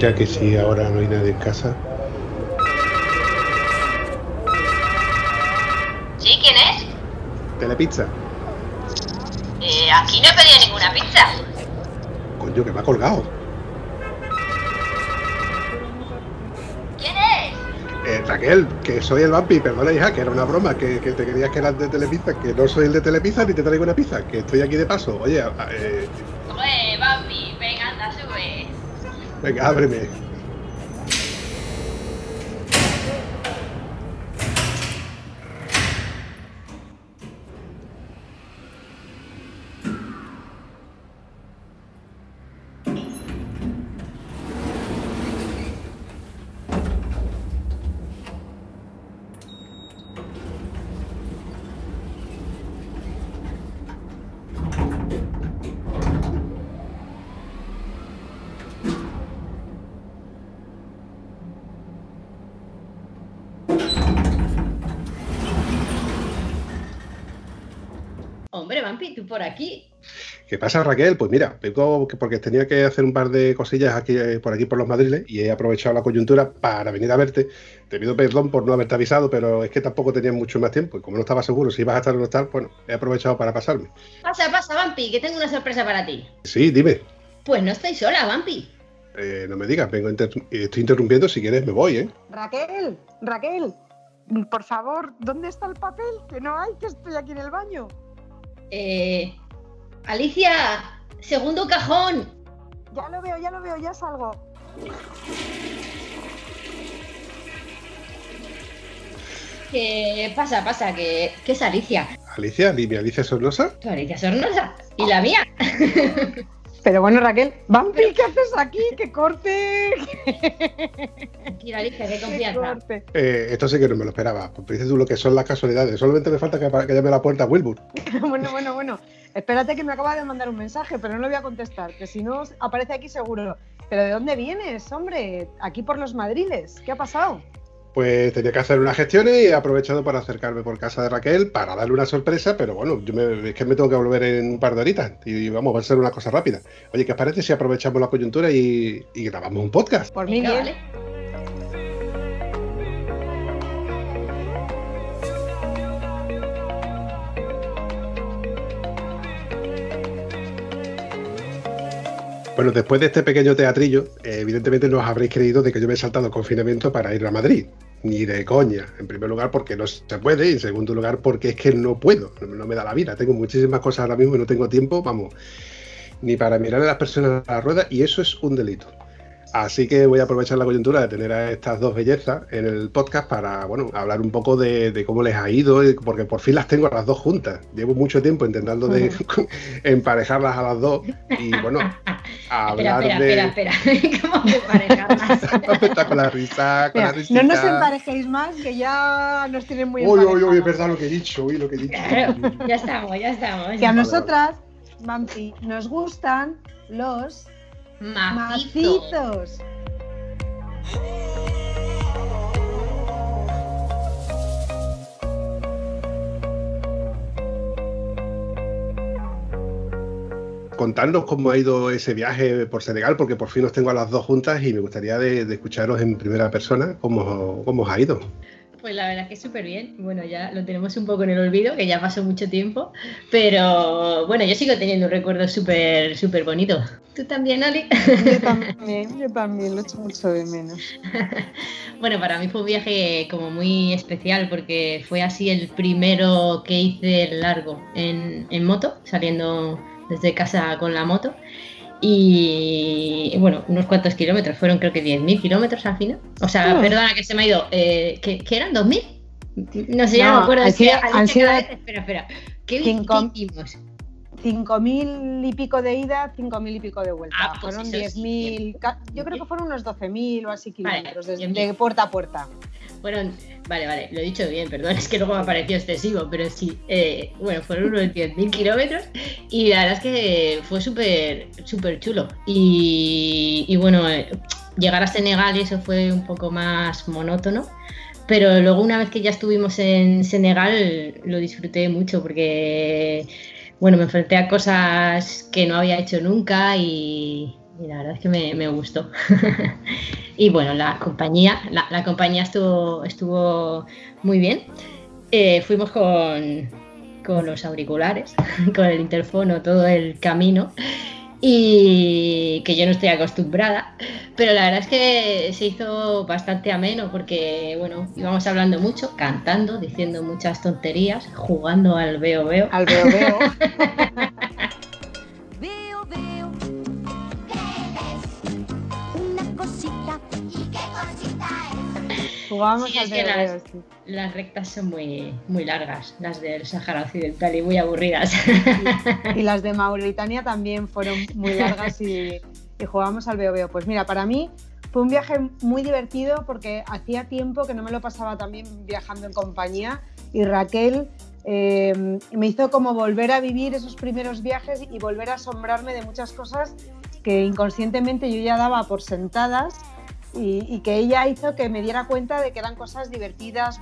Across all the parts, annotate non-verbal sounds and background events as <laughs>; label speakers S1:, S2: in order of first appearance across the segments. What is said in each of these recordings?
S1: Mira que si ahora no hay nadie en casa.
S2: ¿Sí? ¿Quién es?
S1: Telepizza.
S2: Eh, aquí no he pedido ninguna pizza.
S1: Coño, que me ha colgado.
S2: ¿Quién es?
S1: Eh, Raquel, que soy el vampi, perdona hija, que era una broma, que, que te querías que eras de Telepizza, que no soy el de Telepizza ni te traigo una pizza, que estoy aquí de paso. Oye, eh,
S2: venga,
S1: ábreme.
S2: Hombre, Vampi, tú por aquí.
S1: ¿Qué pasa, Raquel? Pues mira, vengo que- porque tenía que hacer un par de cosillas aquí eh, por aquí por los madriles y he aprovechado la coyuntura para venir a verte. Te pido perdón por no haberte avisado, pero es que tampoco tenía mucho más tiempo y como no estaba seguro si ibas a estar o no estar, bueno, he aprovechado para pasarme.
S2: Pasa, pasa, Vampi, que tengo una sorpresa para ti.
S1: Sí, dime.
S2: Pues no estoy sola, Vampi.
S1: Eh, no me digas, vengo inter- estoy interrumpiendo, si quieres me voy, ¿eh?
S3: Raquel, Raquel, por favor, ¿dónde está el papel? Que no hay, que estoy aquí en el baño.
S2: Eh. Alicia, segundo cajón.
S3: Ya lo veo, ya lo veo, ya salgo.
S2: Que pasa, pasa, que, que es Alicia.
S1: Alicia, mi Alicia Sornosa.
S2: Tu Alicia Sornosa. Y la mía. <laughs>
S3: Pero bueno, Raquel, Vampi, ¿qué haces aquí? ¡Que corte!
S2: Tranquila, Alicia, qué <laughs>
S3: ¡Que
S2: confianza.
S1: Eh, esto sí que no me lo esperaba. Porque dices tú lo que son las casualidades. Solamente me falta que, que llame a la puerta a Wilbur. <laughs>
S3: bueno, bueno, bueno. Espérate que me acaba de mandar un mensaje, pero no le voy a contestar, que si no aparece aquí seguro. ¿Pero de dónde vienes, hombre? Aquí por los madriles. ¿Qué ha pasado?
S1: Pues tenía que hacer unas gestiones y he aprovechado para acercarme por casa de Raquel para darle una sorpresa, pero bueno, yo me- es que me tengo que volver en un par de horitas y vamos, va a ser una cosa rápida. Oye, ¿qué os parece si aprovechamos la coyuntura y, y grabamos un podcast?
S3: Por mí bien.
S1: Bueno, después de este pequeño teatrillo, eh, evidentemente no os habréis creído de que yo me he saltado el confinamiento para ir a Madrid. Ni de coña. En primer lugar, porque no se puede. Y en segundo lugar, porque es que no puedo. No, no me da la vida. Tengo muchísimas cosas ahora mismo y no tengo tiempo, vamos, ni para mirar a las personas a la rueda. Y eso es un delito. Así que voy a aprovechar la coyuntura de tener a estas dos bellezas en el podcast para, bueno, hablar un poco de, de cómo les ha ido, porque por fin las tengo a las dos juntas. Llevo mucho tiempo intentando de <laughs> emparejarlas a las dos y, bueno, <laughs>
S2: Espera,
S1: hablar
S2: espera,
S1: de...
S2: espera, espera. <laughs> ¿Cómo?
S1: Está con la risa, con
S3: Mira,
S1: la risita.
S3: no nos emparejéis más, que ya nos tienen muy
S1: Uy, uy, uy, es verdad lo que he dicho, uy, lo que he dicho.
S2: Claro, ya estamos, ya estamos.
S3: Que a nosotras, Vampi, nos gustan los
S2: Macito.
S3: macitos.
S1: Contadnos cómo ha ido ese viaje por Senegal, porque por fin os tengo a las dos juntas y me gustaría de escucharos en primera persona cómo, cómo os ha ido.
S2: Pues la verdad que súper bien. Bueno, ya lo tenemos un poco en el olvido, que ya pasó mucho tiempo. Pero bueno, yo sigo teniendo un recuerdo súper, súper bonito. ¿Tú también, Ali?
S3: Yo <laughs> también, yo también, lo echo mucho de menos. <laughs>
S2: bueno, para mí fue un viaje como muy especial porque fue así el primero que hice largo en, en moto, saliendo desde casa con la moto. Y bueno, unos cuantos kilómetros, fueron creo que 10.000 kilómetros al final. O sea, perdona que se me ha ido. Eh, ¿qué, eran? ¿2.000? No sé, ya no, me acuerdo. Han sido, han sido, espera, espera. ¿Qué, cinco, ¿qué hicimos?
S3: 5.000 y pico de ida, 5.000 y pico de vuelta. Ah, pues fueron 10.000, yo creo que fueron unos 12.000 o así kilómetros, desde, de puerta a puerta.
S2: Fueron, vale, vale, lo he dicho bien, perdón, <laughs> es que luego me ha parecido excesivo, pero sí, eh, bueno, fueron unos <laughs> 10.000 kilómetros y la verdad es que fue súper, súper chulo. Y, bueno, eh, llegar a Senegal y eso fue un poco más monótono, pero luego una vez que ya estuvimos en Senegal lo disfruté mucho porque, bueno, me enfrenté a cosas que no había hecho nunca y, y la verdad es que me, gustó. <laughs> y bueno, la compañía, la, compañía estuvo, estuvo muy bien. Eh, fuimos con, con los auriculares, <laughs> con el interfono todo el camino y que yo no estoy acostumbrada, pero la verdad es que se hizo bastante ameno porque, bueno, íbamos hablando mucho, cantando, diciendo muchas tonterías, jugando al veo veo.
S3: Al veo veo. <laughs> Jugamos
S2: sí, es que las, rectas son muy, muy largas, las del Sahara Occidental y muy aburridas.
S3: Y, las de Mauritania también fueron muy largas y, jugamos al veo veo. Pues mira, para mí fue un viaje muy divertido porque hacía tiempo que no me lo pasaba también viajando en compañía y Raquel eh, me hizo como volver a vivir esos primeros viajes y volver a asombrarme de muchas cosas que inconscientemente yo ya daba por sentadas y, que ella hizo que me diera cuenta de que eran cosas divertidas,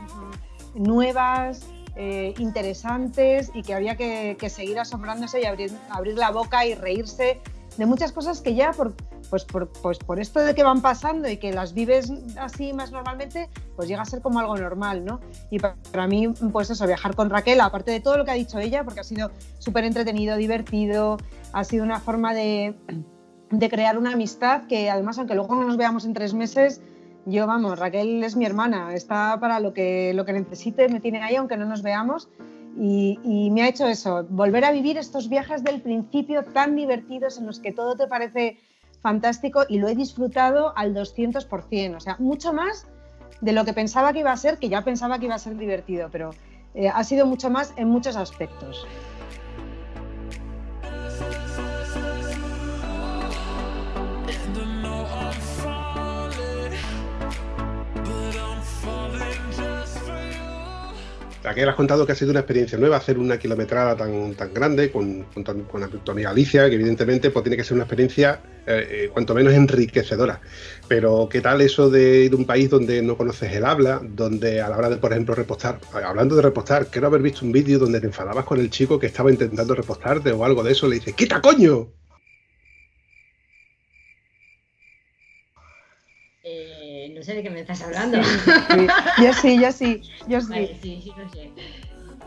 S3: nuevas, eh, interesantes y que había que, seguir asombrándose y abrir, abrir, la boca y reírse de muchas cosas que ya por, pues por, pues por esto de que van pasando y que las vives así más normalmente, pues llega a ser como algo normal, ¿no? Y para, para mí, pues eso, viajar con Raquel, aparte de todo lo que ha dicho ella, porque ha sido súper entretenido, divertido, ha sido una forma de de crear una amistad que además, aunque luego no nos veamos en tres meses, yo, vamos, Raquel es mi hermana, está para lo que, lo que necesite, me tiene ahí aunque no nos veamos. Y, me ha hecho eso, volver a vivir estos viajes del principio tan divertidos en los que todo te parece fantástico y lo he disfrutado al 200%, o sea, mucho más de lo que pensaba que iba a ser, que ya pensaba que iba a ser divertido, pero eh, ha sido mucho más en muchos aspectos.
S1: Aquí has contado que ha sido una experiencia nueva hacer una kilometrada tan, tan grande con, con, tu amiga Alicia, que evidentemente pues, tiene que ser una experiencia eh, eh, cuanto menos enriquecedora. Pero ¿qué tal eso de ir a un país donde no conoces el habla, donde a la hora de, por ejemplo, repostar, hablando de repostar, quiero haber visto un vídeo donde te enfadabas con el chico que estaba intentando repostarte o algo de eso, le dices, ¡quita coño!
S2: No sé de qué me estás hablando. <laughs>
S3: Yo sí, yo sí, yo sí.
S2: sí, sí, no sé.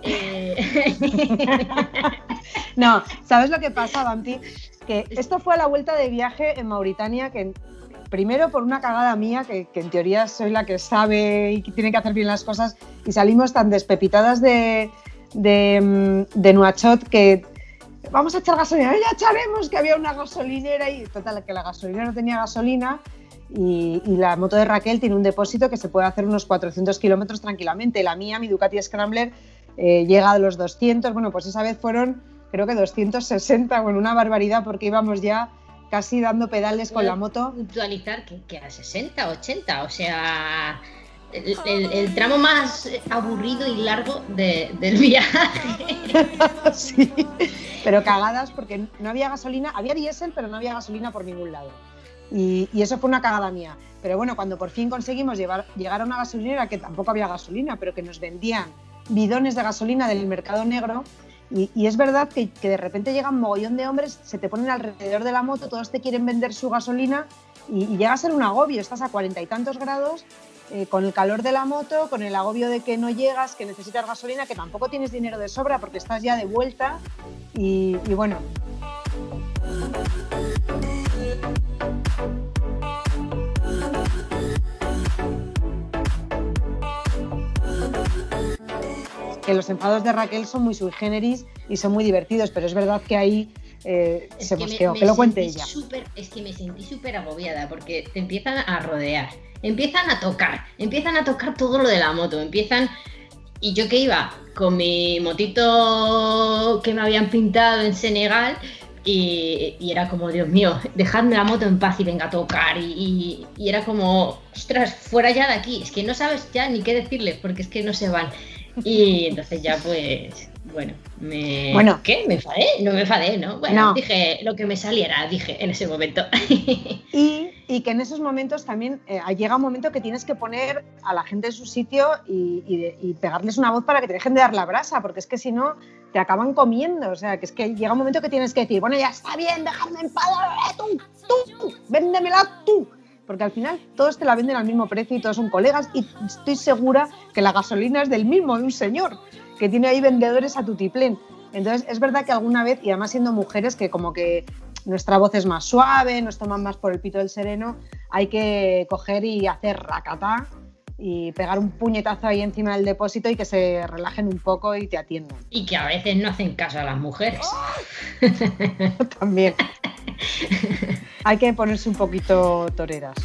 S3: Eh, <laughs> no, ¿sabes lo que pasa, Bampi? Que esto fue a la vuelta de viaje en Mauritania, que primero por una cagada mía, que, en teoría soy la que sabe y que tiene que hacer bien las cosas, y salimos tan despepitadas de, de, mm, de Nuachot que vamos a echar gasolina, ya echaremos que había una gasolinera y total, que la gasolina no tenía gasolina y, la moto de Raquel tiene un depósito que se puede hacer unos 400 kilómetros tranquilamente. La mía, mi Ducati Scrambler, eh, llega a los 200. Bueno, pues esa vez fueron, creo que 260, bueno, una barbaridad porque íbamos ya casi dando pedales con la moto.
S2: Puntualizar que, a 60, 80, o sea, el, tramo más aburrido y largo del viaje. <laughs>
S3: sí, pero cagadas porque no había gasolina, había diésel, pero no había gasolina por ningún lado. Y, eso fue una cagada mía. Pero bueno, cuando por fin conseguimos llegar a una gasolinera que tampoco había gasolina, pero que nos vendían bidones de gasolina del mercado negro, y, es verdad que, de repente llegan un mogollón de hombres, se te ponen alrededor de la moto, todos te quieren vender su gasolina y, llega a ser un agobio, estás a cuarenta y tantos grados eh, con el calor de la moto, con el agobio de que no llegas, que necesitas gasolina, que tampoco tienes dinero de sobra porque estás ya de vuelta y, y bueno. Que los enfados de Raquel son muy sui generis y son muy divertidos, pero es verdad que ahí eh, se mosqueó. Que, lo cuente ella.
S2: es que me sentí súper agobiada porque te empiezan a rodear, empiezan a tocar, empiezan a tocar todo lo de la moto, empiezan. Y yo que iba con mi motito que me habían pintado en Senegal, y, era como, Dios mío, dejadme la moto en paz y venga a tocar. Y, y, era como, ostras, fuera ya de aquí. Es que no sabes ya ni qué decirles porque es que no se van. Y entonces ya pues, bueno, me...
S3: Bueno.
S2: ¿Qué? ¿Me enfadé? No me enfadé, ¿no? Bueno, dije lo que me saliera, dije en ese momento. <laughs>
S3: Y, y que en esos momentos también eh, llega un momento que tienes que poner a la gente en su sitio y, y, pegarles una voz para que te dejen de dar la brasa, porque es que si no te acaban comiendo. O sea, que es que llega un momento que tienes que decir, bueno, ya está bien, dejadme en paz, tú, tú, véndemela tú porque al final todos te la venden al mismo precio y todos son colegas y estoy segura que la gasolina es del mismo, de un señor, que tiene ahí vendedores a tutiplén. Entonces, es verdad que alguna vez, y además siendo mujeres, que como que nuestra voz es más suave, nos toman más por el pito del sereno, hay que coger y hacer racata y pegar un puñetazo ahí encima del depósito y que se relajen un poco y te atiendan.
S2: Y que a veces no hacen caso a las mujeres. <laughs>
S3: También. Hay que ponerse un poquito toreras.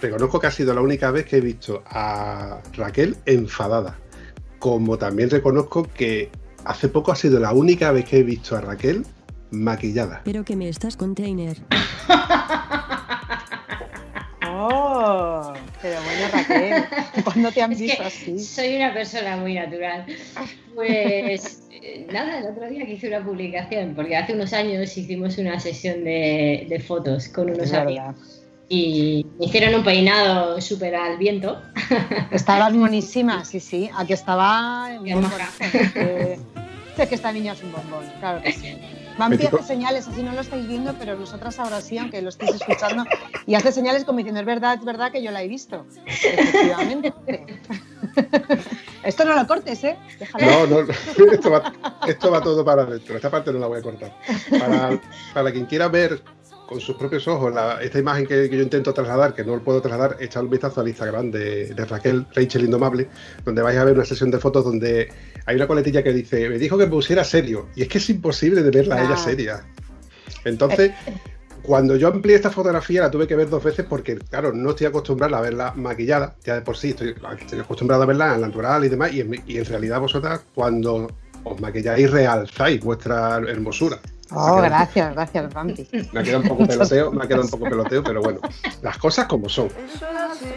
S1: Reconozco que ha sido la única vez que he visto a Raquel enfadada. Como también reconozco que hace poco ha sido la única vez que he visto a Raquel maquillada.
S4: Pero que me estás container. <laughs>
S3: Oh, pero bueno, Raquel, ¿cuándo te han visto así?
S2: Soy una persona muy natural. Pues eh, nada, el otro día que hice una publicación, porque hace unos años hicimos una sesión de, fotos con unos amigos. Y me hicieron un peinado súper al viento.
S3: Estabas buenísima, sí, sí. Aquí estaba. <laughs> Es que esta niña es un bombón, claro que sí. <laughs> Vampi hace señales, así no lo estáis viendo, pero nosotras ahora sí, aunque lo estéis escuchando, y hace señales como diciendo, es verdad, es verdad que yo la he visto. Efectivamente. <laughs> Esto no lo cortes, ¿eh?
S1: No, no, esto va, esto va todo para adentro. Esta parte no la voy a cortar. Para, para quien quiera ver con sus propios ojos esta imagen que, yo intento trasladar, que no lo puedo trasladar, echad un vistazo al Instagram de, Raquel, Rachel Indomable, donde vais a ver una sesión de fotos donde hay una coletilla que dice, me dijo que me pusiera serio, y es que es imposible de verla a ella seria. Entonces, cuando yo amplié esta fotografía la tuve que ver dos veces porque, claro, no estoy acostumbrado a verla maquillada, ya de por sí estoy, acostumbrado a verla en natural y demás, y y en realidad vosotras cuando os maquilláis realzáis vuestra hermosura.
S3: Oh, gracias, gracias, Bambi.
S1: Me ha quedado un poco <laughs> peloteo, me ha quedado un poco peloteo, pero bueno, las cosas como son.
S5: Eso es así,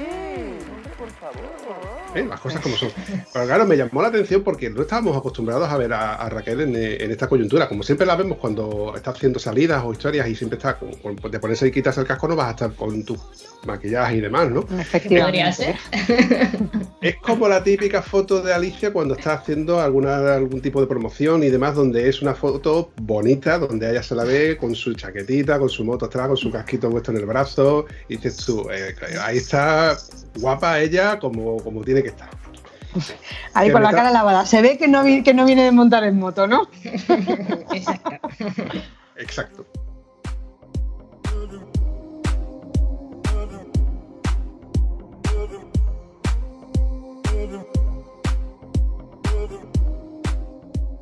S5: por favor.
S1: ¿Eh? las cosas como son. Pero claro, me llamó la atención porque no estábamos acostumbrados a ver a, Raquel en, esta coyuntura. Como siempre la vemos cuando está haciendo salidas o historias y siempre está con, de ponerse y quitarse el casco, no vas a estar con tu maquillaje y demás, ¿no?
S3: Efectivamente. <laughs>
S1: Es como la típica foto de Alicia cuando está haciendo alguna, algún tipo de promoción y demás, donde es una foto bonita, donde ella se la ve con su chaquetita, con su moto atrás, con su casquito puesto en el brazo. Y dices tú, eh, ahí está guapa ella como, como tiene que estar.
S3: Ahí con la cara lavada. Se ve que no, que no viene de montar en moto, ¿no? <laughs>
S2: Exacto.
S1: Exacto.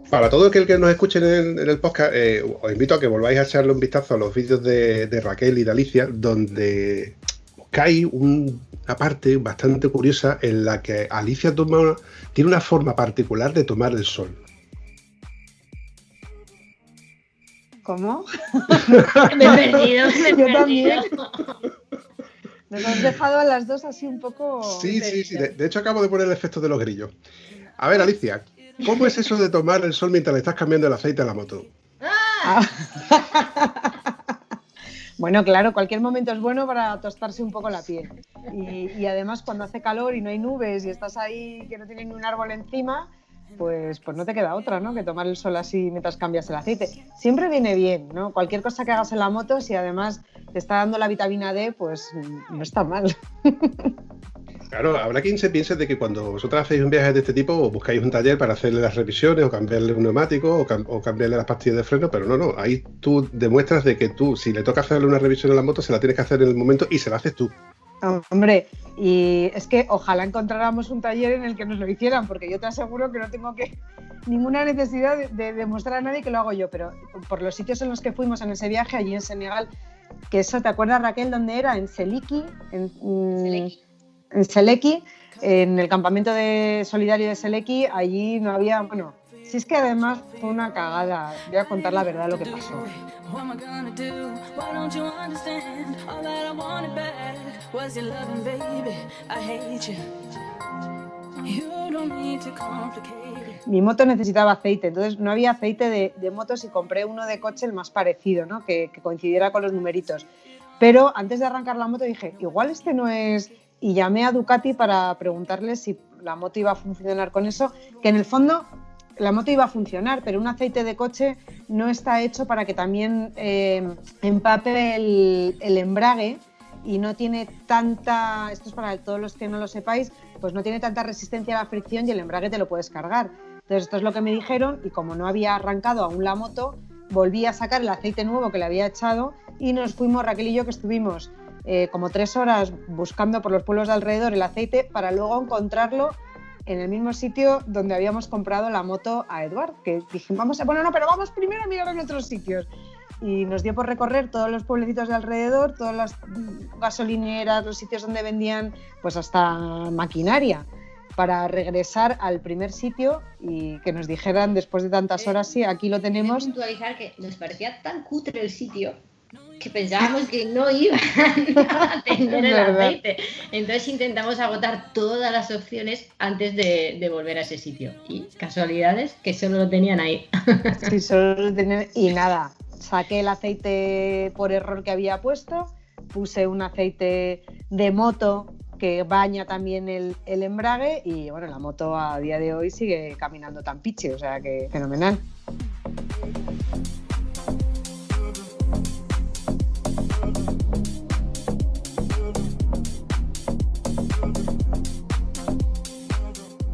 S1: Para todo aquel que nos escuche en el, podcast, eh, os invito a que volváis a echarle un vistazo a los vídeos de, de Raquel y de Alicia, donde cae una parte bastante curiosa en la que Alicia toma, tiene una forma particular de tomar el sol.
S3: ¿Cómo?
S2: me he perdido, me he
S3: Yo también. Nos has dejado a las dos así un poco.
S1: Sí, sí, sí. De, hecho, acabo de poner el efecto de los grillos. A ver, Alicia, ¿cómo es eso de tomar el sol mientras le estás cambiando el aceite a la moto?
S3: Ah. <laughs> Bueno, claro, cualquier momento es bueno para tostarse un poco la piel. Y, y además cuando hace calor y no hay nubes y estás ahí que no tiene ni un árbol encima, pues, pues no te queda otra, ¿no? Que tomar el sol así mientras cambias el aceite. Siempre viene bien, ¿no? Cualquier cosa que hagas en la moto, si además te está dando la vitamina D, pues no está mal. <laughs>
S1: Claro, habrá quien se piense de que cuando vosotras hacéis un viaje de este tipo, os buscáis un taller para hacerle las revisiones o cambiarle un neumático o, o cambiarle las pastillas de freno, pero no, no, ahí tú demuestras de que tú, si le toca hacerle una revisión a la moto, se la tienes que hacer en el momento y se la haces tú.
S3: Hombre, y es que ojalá encontráramos un taller en el que nos lo hicieran, porque yo te aseguro que no tengo que ninguna necesidad de, de demostrar a nadie que lo hago yo, pero por los sitios en los que fuimos en ese viaje, allí en Senegal, que eso, ¿te acuerdas Raquel dónde era? En Seliki, en, mm,
S2: Seleki.
S3: en Seleki, en el campamento de solidario de Seleki, allí no había, bueno, si es que además fue una cagada, voy a contar la verdad lo que pasó. Mi moto necesitaba aceite, entonces no había aceite de, de motos y compré uno de coche el más parecido, ¿no? que, que coincidiera con los numeritos. Pero antes de arrancar la moto dije, igual este no es... Y llamé a Ducati para preguntarles si la moto iba a funcionar con eso, que en el fondo la moto iba a funcionar, pero un aceite de coche no está hecho para que también eh, empape el, embrague y no tiene tanta, esto es para todos los que no lo sepáis, pues no tiene tanta resistencia a la fricción y el embrague te lo puedes cargar. Entonces esto es lo que me dijeron y como no había arrancado aún la moto, volví a sacar el aceite nuevo que le había echado y nos fuimos, Raquel y yo, que estuvimos eh, como tres horas buscando por los pueblos de alrededor el aceite para luego encontrarlo en el mismo sitio donde habíamos comprado la moto a Eduard, que dijimos, vamos a, bueno, no, pero vamos primero a mirar en otros sitios. Y nos dio por recorrer todos los pueblecitos de alrededor, todas las mm, gasolineras, los sitios donde vendían, pues hasta maquinaria, para regresar al primer sitio y que nos dijeran después de tantas horas, sí, aquí lo
S2: Tenemos
S3: tenemos.
S2: puntualizar que nos parecía tan cutre el sitio que pensábamos que no iban <laughs> a <laughs> tener el aceite. Entonces intentamos agotar todas las opciones antes de, de volver a ese sitio. Y casualidades que solo lo tenían ahí. <laughs>
S3: Sí, solo tener- y nada, saqué el aceite por error que había puesto, puse un aceite de moto que baña también el, el embrague y bueno, la moto a día de hoy sigue caminando tan piche, o sea que fenomenal.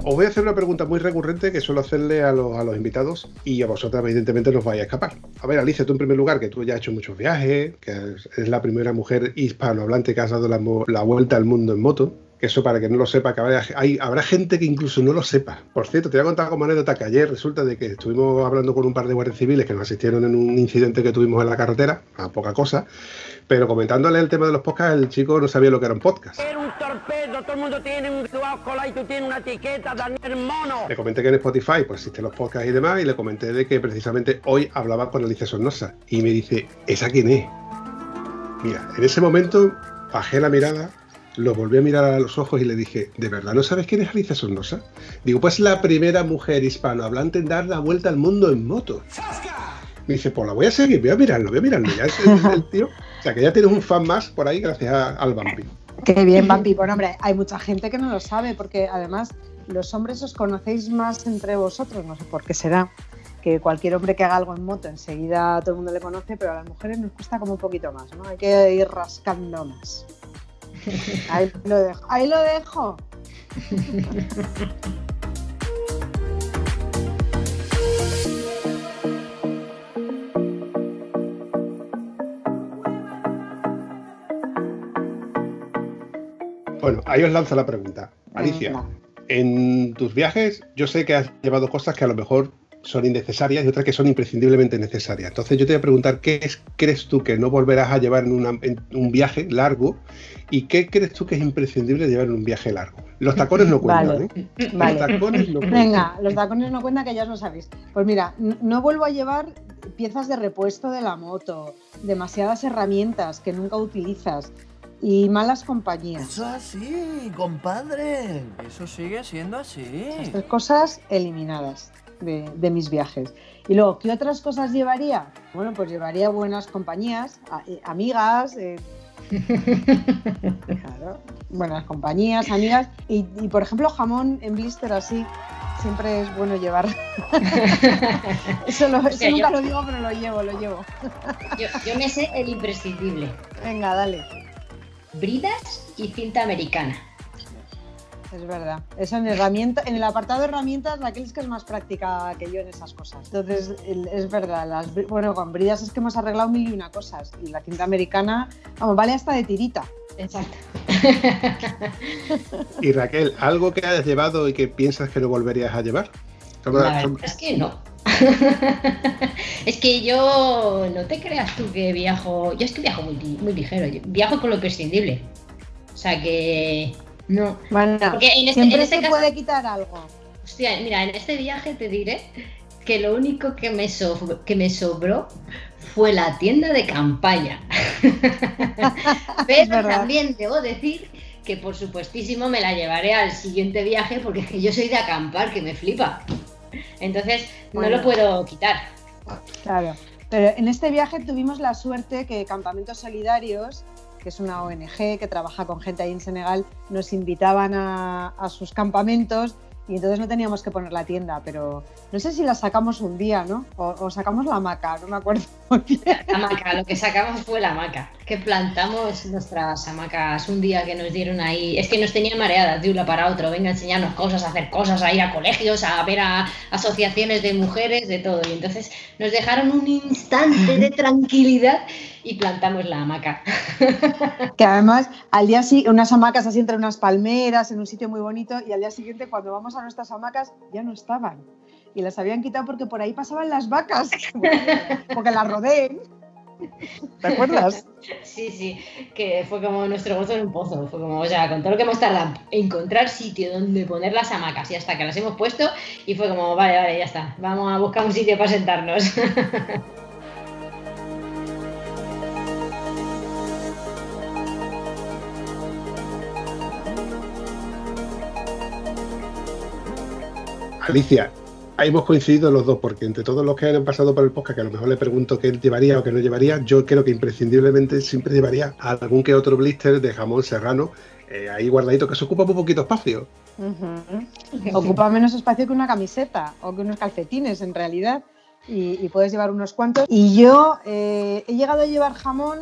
S1: Os voy a hacer una pregunta muy recurrente que suelo hacerle a los, invitados y a vosotras evidentemente nos vais a escapar. A ver, Alicia, tú en primer lugar, que tú ya has hecho muchos viajes, que es, la primera mujer hispanohablante que has dado la vuelta al mundo en moto. Eso para que no lo sepa, que habrá, hay, habrá gente que incluso no lo sepa. Por cierto, te voy a contar como anécdota que ayer resulta de que estuvimos hablando con un par de guardias civiles que nos asistieron en un incidente que tuvimos en la carretera, a poca cosa, pero comentándole el tema de los podcasts, el chico no sabía lo que era un podcast.
S5: Era un torpedo, todo el mundo tiene un y tú tienes una etiqueta, Daniel Mono.
S1: Le comenté que en Spotify pues existen los podcasts y demás y le comenté de que precisamente hoy hablaba con Alicia Sornosa y me dice, ¿esa quién es? Mira, en ese momento bajé la mirada, lo volví a mirar a los ojos y le dije, ¿de verdad no sabes quién es Alicia Sornosa? Digo, pues la primera mujer hispanohablante en dar la vuelta al mundo en moto. Me dice, pues la voy a seguir, voy a mirarlo, voy a mirarlo. Ya es el, tío. O sea, que ya tienes un fan más por ahí gracias a- al Vampi.
S3: Qué bien, Bambi. Bueno, hombre, hay mucha gente que no lo sabe porque además los hombres os conocéis más entre vosotros, no sé por qué será. Que cualquier hombre que haga algo en moto enseguida todo el mundo le conoce, pero a las mujeres nos cuesta como un poquito más, ¿no? Hay que ir rascando más. Ahí lo dejo. Ahí lo dejo.
S1: Bueno, ahí os lanzo la pregunta. Alicia, en tus viajes yo sé que has llevado cosas que a lo mejor son innecesarias y otras que son imprescindiblemente necesarias. Entonces yo te voy a preguntar qué es- crees tú que no volverás a llevar en, una- en un viaje largo y qué crees tú que es imprescindible llevar en un viaje largo. Los tacones no cuentan,
S3: Vale.
S1: ¿eh?
S3: Vale.
S1: Los tacones no cuentan.
S3: Venga, los tacones no cuentan que ya os lo sabéis. Pues mira, no vuelvo a llevar piezas de repuesto de la moto, demasiadas herramientas que nunca utilizas y malas compañías.
S6: Eso es así, compadre. Eso sigue siendo así.
S3: Estas tres cosas eliminadas. De, de mis viajes. Y luego, ¿qué otras cosas llevaría? Bueno, pues llevaría buenas compañías, a- eh, amigas, eh, <laughs> claro, buenas compañías, amigas. Y, y, por ejemplo, jamón en blister así, siempre es bueno llevar. <laughs> eso lo-
S2: sea,
S3: nunca
S2: yo-
S3: lo digo, pero lo llevo, lo llevo.
S2: Yo, yo me sé el imprescindible.
S3: Venga, dale.
S2: Bridas y cinta americana.
S3: Es verdad. Eso en herramienta, en el apartado de herramientas, Raquel es que es más práctica que yo en esas cosas. Entonces, el- es verdad. Las, bueno, con bridas es que hemos arreglado mil y una cosas. Y la cinta americana, vamos, vale hasta de tirita.
S2: Exacto. <laughs>
S1: Y Raquel, ¿algo que hayas llevado y que piensas que no volverías a llevar?
S2: La es que no. <laughs> es que yo no te creas tú que viajo. Yo es que viajo muy, li- muy ligero. yo viajo con lo prescindible. O sea que. No.
S3: Bueno,
S2: Porque en este,
S3: siempre
S2: en este
S3: se
S2: caso.
S3: puede quitar algo.
S2: Hostia, mira, en este viaje te diré que lo único que me, so- que me sobró fue la tienda de campaña. <laughs> Pero también debo decir que por supuestísimo me la llevaré al siguiente viaje porque es que yo soy de acampar, que me flipa. Entonces no
S3: Bueno.
S2: lo puedo quitar.
S3: Claro. Pero en este viaje tuvimos la suerte que Campamentos Solidarios, que es una ONG que trabaja con gente ahí en Senegal, nos invitaban a, sus campamentos y entonces no teníamos que poner la tienda, pero no sé si la sacamos un día, ¿no? O, sacamos la hamaca, no me acuerdo.
S2: La hamaca, lo que sacamos fue la hamaca. Que plantamos nuestras hamacas un día que nos dieron ahí. Es que nos tenían mareadas de un lado para otro. Venga a enseñarnos cosas, a hacer cosas, a ir a colegios, a ver a asociaciones de mujeres, de todo. Y entonces nos dejaron un instante de tranquilidad y plantamos la hamaca. <laughs>
S3: Que además, al día siguiente, unas hamacas así entre unas palmeras, en un sitio muy bonito, y al día siguiente, cuando vamos a nuestras hamacas, ya no estaban. Y las habían quitado porque por ahí pasaban las vacas, <laughs> porque las rodeen. ¿Te acuerdas? <laughs>
S2: Sí, sí, que fue como nuestro gozo en un pozo. Fue como, o sea, con todo lo que hemos tardado en encontrar sitio donde poner las hamacas y hasta que las hemos puesto, y fue como, vale, vale, ya está. Vamos a buscar un sitio para sentarnos. <laughs>
S1: Alicia, ahí hemos coincidido los dos, porque entre todos los que han pasado por el podcast, que a lo mejor le pregunto qué llevaría o qué no llevaría, yo creo que imprescindiblemente siempre llevaría algún que otro blister de jamón serrano eh, ahí guardadito, que se ocupa muy poquito espacio.
S3: Ocupa menos espacio que una camiseta o que unos calcetines en realidad y, y puedes llevar unos cuantos. Y yo eh, he llegado a llevar jamón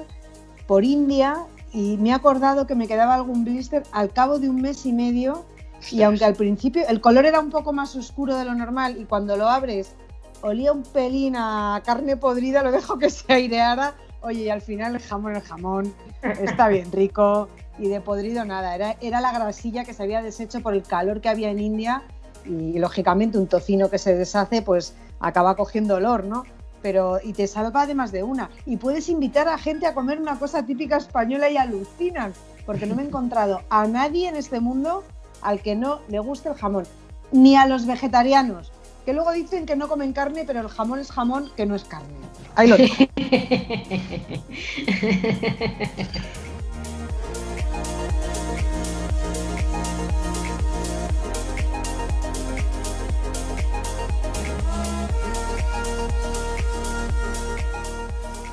S3: por India y me he acordado que me quedaba algún blister al cabo de un mes y medio y aunque al principio el color era un poco más oscuro de lo normal y cuando lo abres olía un pelín a carne podrida, lo dejo que se aireara. Oye, y al final el jamón, el jamón, está bien rico y de podrido nada. Era, era la grasilla que se había deshecho por el calor que había en India y, lógicamente un tocino que se deshace pues acaba cogiendo olor, ¿no? Pero y te salva de más de una. Y puedes invitar a gente a comer una cosa típica española y alucinan, porque no me he encontrado a nadie en este mundo al que no le guste el jamón, ni a los vegetarianos, que luego dicen que no comen carne, pero el jamón es jamón, que no es carne. Ahí lo dejo. <laughs>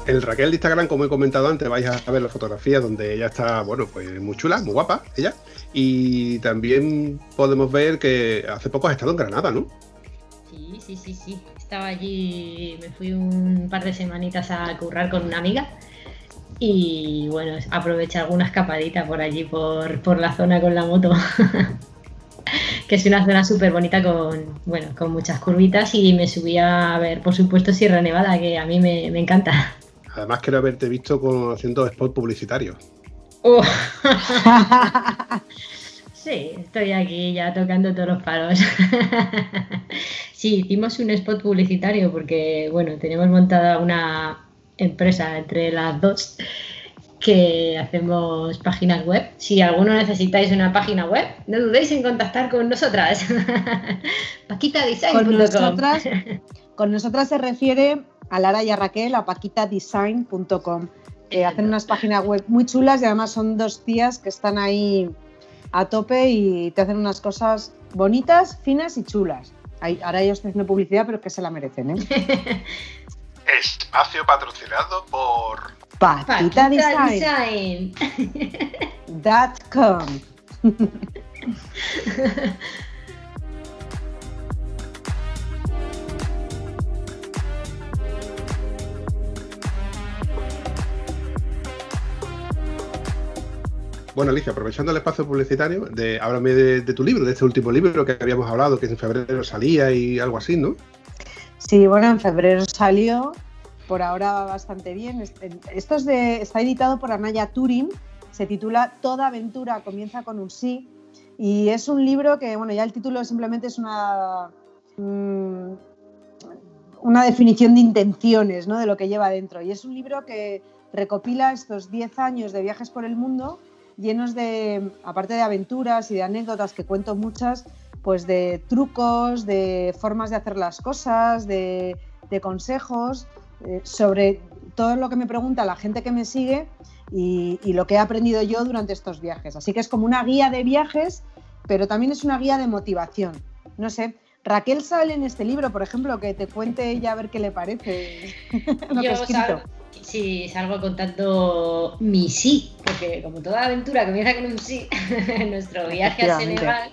S1: El Raquel de Instagram, como he comentado antes, vais a ver las fotografías donde ella está, bueno, pues muy chula, muy guapa, ella. Y también podemos ver que hace poco has estado en Granada, ¿no?
S2: Sí, sí, sí, sí. Estaba allí, me fui un par de semanitas a currar con una amiga y bueno, aproveché alguna escapadita por allí, por, por la zona con la moto. <laughs> que es una zona súper bonita con, bueno, con muchas curvitas y me subí a ver, por supuesto, Sierra Nevada, que a mí me, me encanta.
S1: Además, quiero haberte visto con, haciendo spot publicitario.
S2: Uh. <laughs> Sí, estoy aquí ya tocando todos los palos. <laughs> Sí, hicimos un spot publicitario porque, bueno, tenemos montada una empresa entre las dos que hacemos páginas web. Si alguno necesitáis una página web, no dudéis en contactar con nosotras. <laughs>
S3: Con
S2: paquitadesign.com.
S3: nosotras, con nosotras se refiere a Lara y a Raquel, a paquitadesign.com. que hacen unas páginas web muy chulas y además son dos tías que están ahí a tope y te hacen unas cosas bonitas, finas y chulas. Ahí- ahora yo estoy haciendo publicidad, pero que se la merecen, ¿eh? <laughs>
S1: Espacio patrocinado por.
S3: Patita <laughs>
S1: Bueno, Alicia, aprovechando el espacio publicitario, háblame de, tu libro, de este último libro que habíamos hablado, que en febrero salía y algo así, ¿no?
S3: Sí, bueno, en febrero salió, por ahora va bastante bien. Esto es de, está editado por Anaya Turing, se titula Toda aventura comienza con un sí y es un libro que, bueno, ya el título simplemente es una, mm, una definición de intenciones, ¿no? De lo que lleva dentro. Y es un libro que recopila estos 10 años de viajes por el mundo llenos de, aparte de aventuras y de anécdotas que cuento muchas, pues de trucos, de formas de hacer las cosas, de, de consejos, eh, sobre todo lo que me pregunta la gente que me sigue y, y lo que he aprendido yo durante estos viajes. Así que es como una guía de viajes, pero también es una guía de motivación. No sé, Raquel sale en este libro, por ejemplo, que te cuente ella a ver qué le parece <laughs> lo que he escrito.
S2: Sí, salgo contando mi sí, porque como toda aventura comienza con un sí, <laughs> nuestro viaje a. Senegal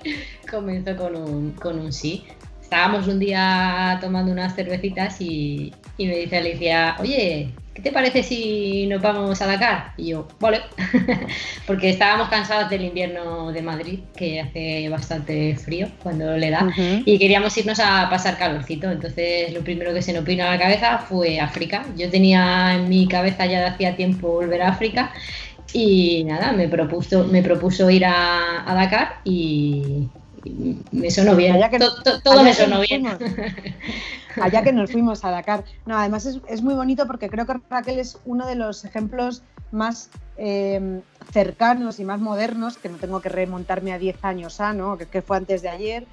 S2: comenzó con un, con un sí. Estábamos un día tomando unas cervecitas y, y me dice Alicia, oye, ¿qué te parece si nos vamos a Dakar? Y yo, vale, <laughs> porque estábamos cansados del invierno de Madrid, que hace bastante frío cuando le da y queríamos irnos a pasar calorcito. Entonces, lo primero que se nos vino a la cabeza fue África. Yo tenía en mi cabeza ya de hacía tiempo volver a África y nada, me propuso, me propuso ir a, a Dakar y, me sonó bien.
S3: Que-
S2: To- to- todo me sonó bien. <laughs>
S3: Allá que nos fuimos a Dakar. No, además es, es muy bonito porque creo que Raquel es uno de los ejemplos más eh, cercanos y más modernos, que no tengo que remontarme a 10 años a, ¿no? Que, que fue antes de ayer.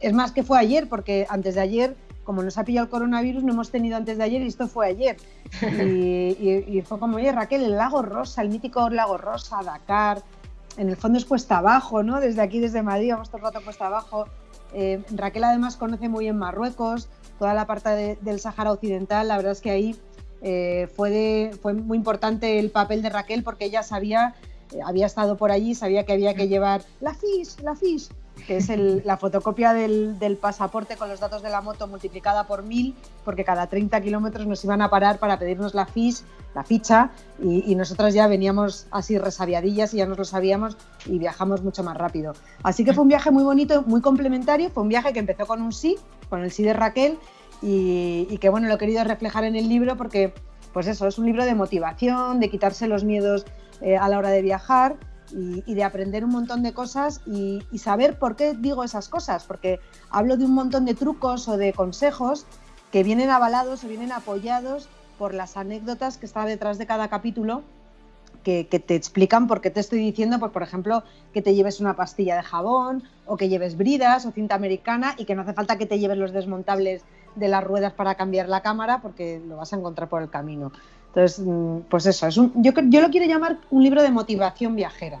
S3: Es más que fue ayer, porque antes de ayer, como nos ha pillado el coronavirus, no hemos tenido antes de ayer y esto fue ayer. Y, y- y fue como, oye, Raquel, el lago Rosa, el mítico lago Rosa, Dakar, en el fondo es cuesta abajo, ¿no? Desde aquí, desde Madrid, vamos todo el rato cuesta abajo. Eh, Raquel además conoce muy bien Marruecos, toda la parte de- del Sáhara Occidental, la verdad es que ahí eh, fue, de- fue muy importante el papel de Raquel porque ella sabía, eh, había estado por allí, sabía que había que llevar la FIS, la FIS, que es la fotocopia del, pasaporte con los datos de la moto multiplicada por mil, porque cada 30 kilómetros nos iban a parar para pedirnos la FIS, la ficha, y, y nosotras ya veníamos así resabiadillas y ya nos lo sabíamos y viajamos mucho más rápido. Así que fue un viaje muy bonito, muy complementario, fue un viaje que empezó con un sí, con el sí de Raquel, y, y que bueno, lo he querido reflejar en el libro porque, pues eso, es un libro de motivación, de quitarse los miedos eh, a la hora de viajar y, de aprender un montón de cosas y, saber por qué digo esas cosas, porque hablo de un montón de trucos o de consejos que vienen avalados o vienen apoyados por las anécdotas que están detrás de cada capítulo que, que te explican por qué te estoy diciendo, pues, por ejemplo, que te lleves una pastilla de jabón o que lleves bridas o cinta americana y que no hace falta que te lleves los desmontables de las ruedas para cambiar la cámara porque lo vas a encontrar por el camino. Entonces, mm, pues eso, es un, yo, yo lo quiero llamar un libro de motivación viajera.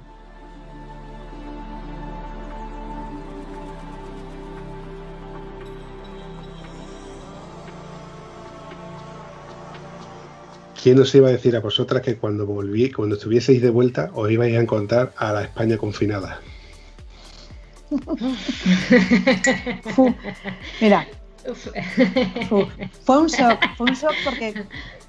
S1: ¿Quién os iba a decir a vosotras que cuando volví, cuando estuvieseis de vuelta, os ibais a encontrar a la España confinada?
S3: Mira,
S2: Uf.
S3: fue un shock, fue un shock porque,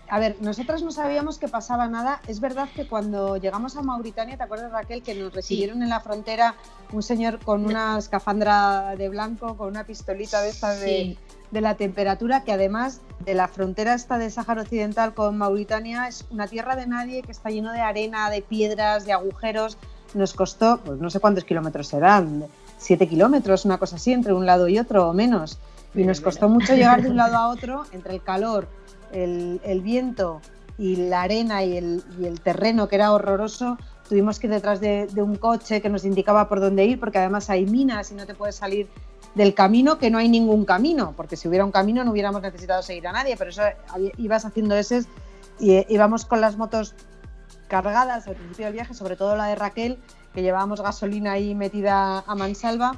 S3: a ver, nosotras no sabíamos que pasaba nada. Es verdad que cuando llegamos a Mauritania, ¿te acuerdas Raquel que nos recibieron en la frontera un señor con una escafandra de blanco, con una pistolita de estas de,
S2: Sí.
S3: de la temperatura, que además de la frontera esta de Sáhara Occidental con Mauritania es una tierra de nadie que está lleno de arena, de piedras, de agujeros. Nos costó, pues no sé cuántos kilómetros serán, siete kilómetros, una cosa así, entre un lado y otro o menos. Y nos costó mucho llegar de un lado a <laughs> otro entre el calor, el, viento y la arena y el, terreno que era horroroso. Tuvimos que ir detrás de, un coche que nos indicaba por dónde ir, porque además hay minas y no te puedes salir del camino, que no hay ningún camino, porque si hubiera un camino no hubiéramos necesitado seguir a nadie, pero eso ibas haciendo ese y eh, íbamos con las motos cargadas al principio del viaje, sobre todo la de Raquel, que llevábamos gasolina ahí metida a mansalva.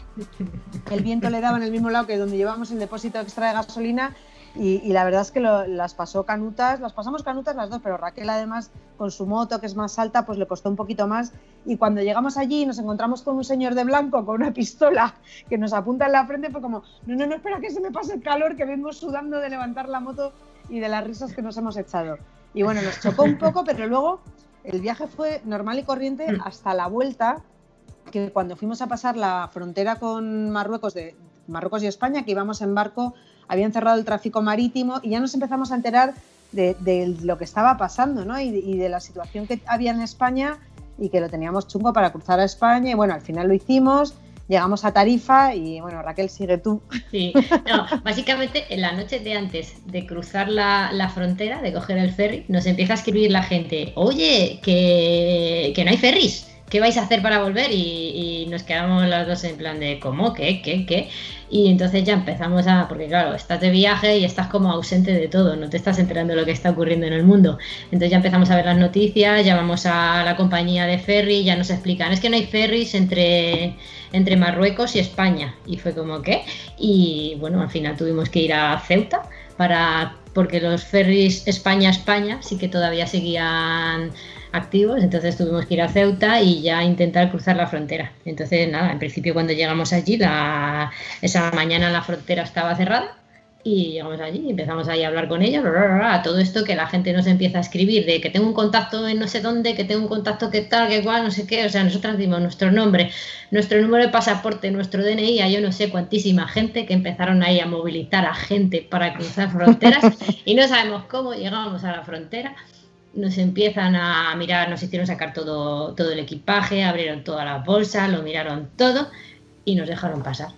S3: El viento le daba en el mismo lado que donde llevamos el depósito extra de gasolina y, y la verdad es que lo- las pasó canutas, las pasamos canutas las dos, pero Raquel además con su moto que es más alta pues le costó un poquito más y cuando llegamos allí nos encontramos con un señor de blanco con una pistola que nos apunta en la frente fue como, no, no, no, espera que se me pase el calor que vengo sudando de levantar la moto y de las risas que nos hemos echado. Y bueno, nos chocó un poco, pero luego el viaje fue normal y corriente hasta la vuelta, que cuando fuimos a pasar la frontera con Marruecos, de Marruecos y España, que íbamos en barco, habían cerrado el tráfico marítimo y ya nos empezamos a enterar de, lo que estaba pasando, ¿no? Y, de- y de la situación que había en España y que lo teníamos chungo para cruzar a España. Y bueno, al final lo hicimos, llegamos a Tarifa y bueno, Raquel, sigue tú.
S2: Sí, no, básicamente en la noche de antes de cruzar la, frontera, de coger el ferry, nos empieza a escribir la gente, oye, que no hay ferries, ¿qué vais a hacer para volver? Y, nos quedamos las dos en plan de, ¿cómo? ¿Qué? ¿Qué? ¿Qué? Y entonces ya empezamos a, porque claro, estás de viaje y estás como ausente de todo, no te estás enterando de lo que está ocurriendo en el mundo. Entonces ya empezamos a ver las noticias, llamamos a la compañía de ferry, ya nos explican, es que no hay ferries entre, entre Marruecos y España. Y fue como, ¿qué? Y bueno, al final tuvimos que ir a Ceuta para porque los ferries España-España sí que todavía seguían activos, entonces tuvimos que ir a Ceuta y ya intentar cruzar la frontera. Entonces, nada, en principio cuando llegamos allí, la, esa mañana la frontera estaba cerrada y llegamos allí y empezamos ahí a hablar con ellos, todo esto que la gente nos empieza a escribir de que tengo un contacto en no sé dónde, que tengo un contacto que tal, que cual, no sé qué, o sea, nosotros dimos nuestro nombre, nuestro número de pasaporte, nuestro DNI, a yo no sé cuantísima gente que empezaron ahí a movilizar a gente para cruzar fronteras <laughs> y no sabemos cómo llegamos a la frontera. Nos empiezan a mirar, nos hicieron sacar todo, todo el equipaje, abrieron todas las bolsas, lo miraron todo y nos dejaron pasar.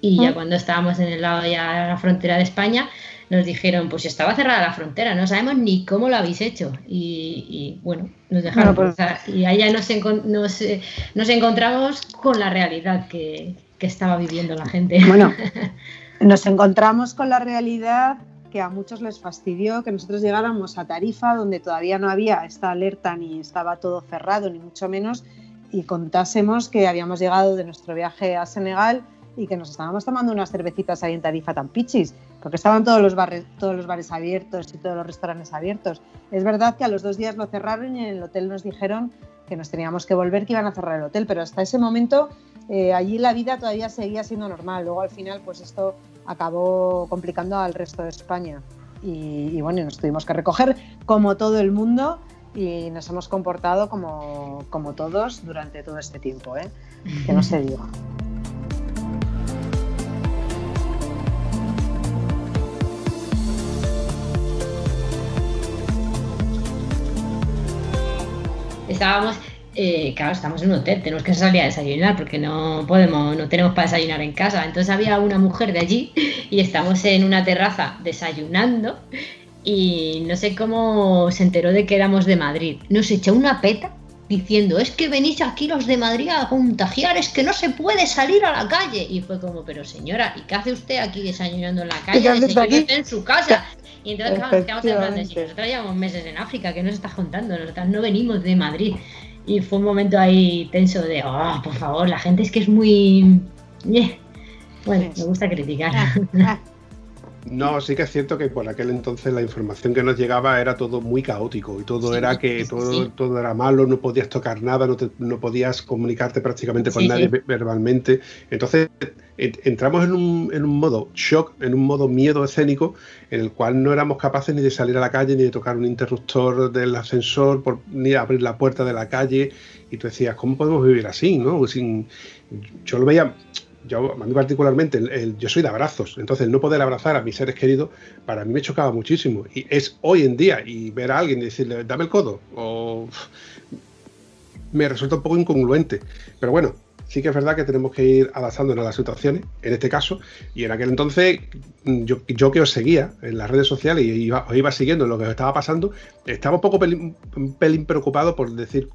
S2: Y ya
S3: Mm.
S2: cuando estábamos en el lado ya de la frontera de España, nos dijeron, pues estaba cerrada la frontera, no sabemos ni cómo lo habéis hecho. Y, y, bueno, nos dejaron
S3: Bueno, pues-
S2: cruzar. Y allá nos, nos, eh, nos encontramos con la realidad que, que estaba viviendo la gente.
S3: Bueno, <laughs> nos encontramos con la realidad que a muchos les fastidió que nosotros llegáramos a Tarifa, donde todavía no había esta alerta ni estaba todo cerrado, ni mucho menos, y contásemos que habíamos llegado de nuestro viaje a Senegal y que nos estábamos tomando unas cervecitas ahí en Tarifa tan pichis, porque estaban todos los, bares, todos los bares abiertos y todos los restaurantes abiertos. Es verdad que a los dos días lo cerraron y en el hotel nos dijeron que nos teníamos que volver, que iban a cerrar el hotel, pero hasta ese momento eh, allí la vida todavía seguía siendo normal. Luego al final, pues esto acabó complicando al resto de España. Y, y bueno, nos tuvimos que recoger como todo el mundo y nos hemos comportado como, como todos durante todo este tiempo, ¿eh? que no se diga.
S2: Estábamos, eh, claro, estamos en un hotel, tenemos que salir a desayunar porque no podemos, no tenemos para desayunar en casa. Entonces había una mujer de allí <laughs> y estamos en una terraza desayunando y no sé cómo se enteró de que éramos de Madrid. Nos echó una peta diciendo, es que venís aquí los de Madrid a contagiar, es que no se puede salir a la calle. Y fue como, pero señora, ¿y qué hace usted aquí desayunando en la calle? Usted en su casa. Y entonces, claro, nos quedamos en plan de, si nosotros llevamos meses en África, ¿qué nos estás contando? Nosotras no venimos de Madrid. Y fue un momento ahí tenso de, oh, por favor, la gente es que es muy... Ñe". Bueno, me gusta criticar.
S1: No, sí que es cierto que por aquel entonces la información que nos llegaba era todo muy caótico y todo
S2: Sí,
S1: era que todo,
S2: sí.
S1: todo era malo, no podías tocar nada, no, te- no podías comunicarte prácticamente con
S2: Sí,
S1: nadie verbalmente. Entonces en- entramos en un, en un modo shock, en un modo miedo escénico, en el cual no éramos capaces ni de salir a la calle, ni de tocar un interruptor del ascensor, por- ni de abrir la puerta de la calle. Y tú decías, ¿cómo podemos vivir así? ¿no? Sin, yo lo veía, yo a mí particularmente, el- yo soy de abrazos, entonces no poder abrazar a mis seres queridos para mí me chocaba muchísimo. Y es hoy en día, y ver a alguien y decirle, dame el codo, o me resulta un poco incongruente. Pero bueno, sí que es verdad que tenemos que ir adaptándonos a las situaciones, en este caso, y en aquel entonces, mm, yo, yo que os seguía en las redes sociales y iba, os iba siguiendo lo que os estaba pasando, estaba un poco pelín, un pelín preocupado por decir,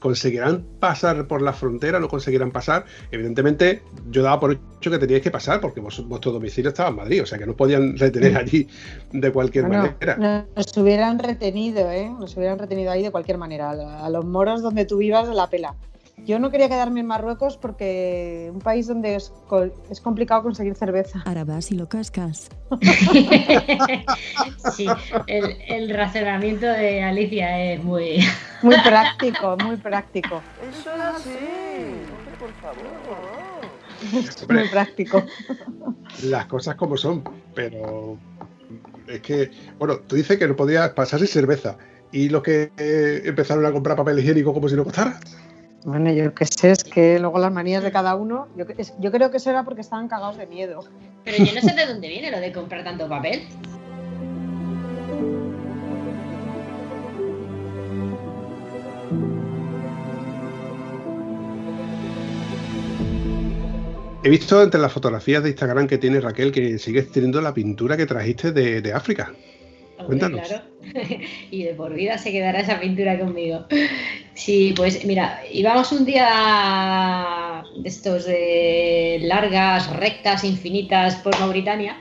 S1: ¿conseguirán pasar por la frontera? ¿No conseguirán pasar? Evidentemente, yo daba por hecho que teníais que pasar porque vos- vuestro domicilio estaba en Madrid, o sea que no podían <laughs> retener allí de cualquier
S3: Bueno,
S1: manera.
S3: nos hubieran retenido, ¿eh? Nos hubieran retenido ahí de cualquier manera. A, los moros donde tú vivas la pela. Yo no quería quedarme en Marruecos porque un país donde es, co- es complicado conseguir cerveza.
S4: Ahora vas y lo cascas. <laughs>
S2: sí, el, el razonamiento de Alicia es muy. <laughs>
S3: Muy práctico, muy práctico.
S1: Hombre,
S3: Muy práctico.
S1: las cosas como son, pero es que, bueno, tú dices que no podías pasarse cerveza y los que eh, empezaron a comprar papel higiénico como si no costara.
S3: Bueno, yo qué sé, es que luego las manías de cada uno, yo, es- yo creo que eso era porque estaban cagados de miedo.
S2: Pero yo no sé de dónde viene lo de comprar tanto papel.
S1: He visto entre las fotografías de Instagram que tiene Raquel que sigues teniendo la pintura que trajiste de, de África. Cuéntanos.
S2: claro. <laughs> y de por vida se quedará esa pintura conmigo. Sí, pues mira, íbamos un día de estos de largas, rectas, infinitas por Mauritania.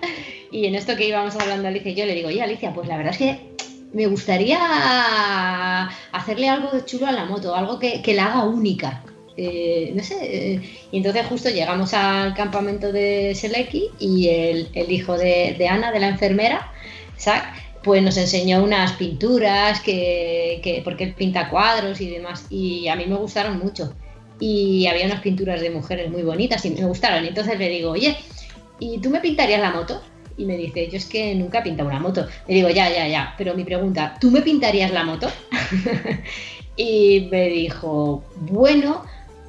S2: Y en esto que íbamos hablando Alicia y yo, le digo, oye Alicia, pues la verdad es que me gustaría hacerle algo de chulo a la moto, algo que, que la haga única. Eh, no sé, eh, y entonces justo llegamos al campamento de Seleki y el, el hijo de, de Ana, de la enfermera, Zach, pues nos enseñó unas pinturas que, que- porque él pinta cuadros y demás y a mí me gustaron mucho y había unas pinturas de mujeres muy bonitas y me gustaron entonces le digo oye ¿y tú me pintarías la moto? y me dice yo es que nunca he pintado una moto le digo ya ya ya pero mi pregunta ¿tú me pintarías la moto? <laughs> y me dijo bueno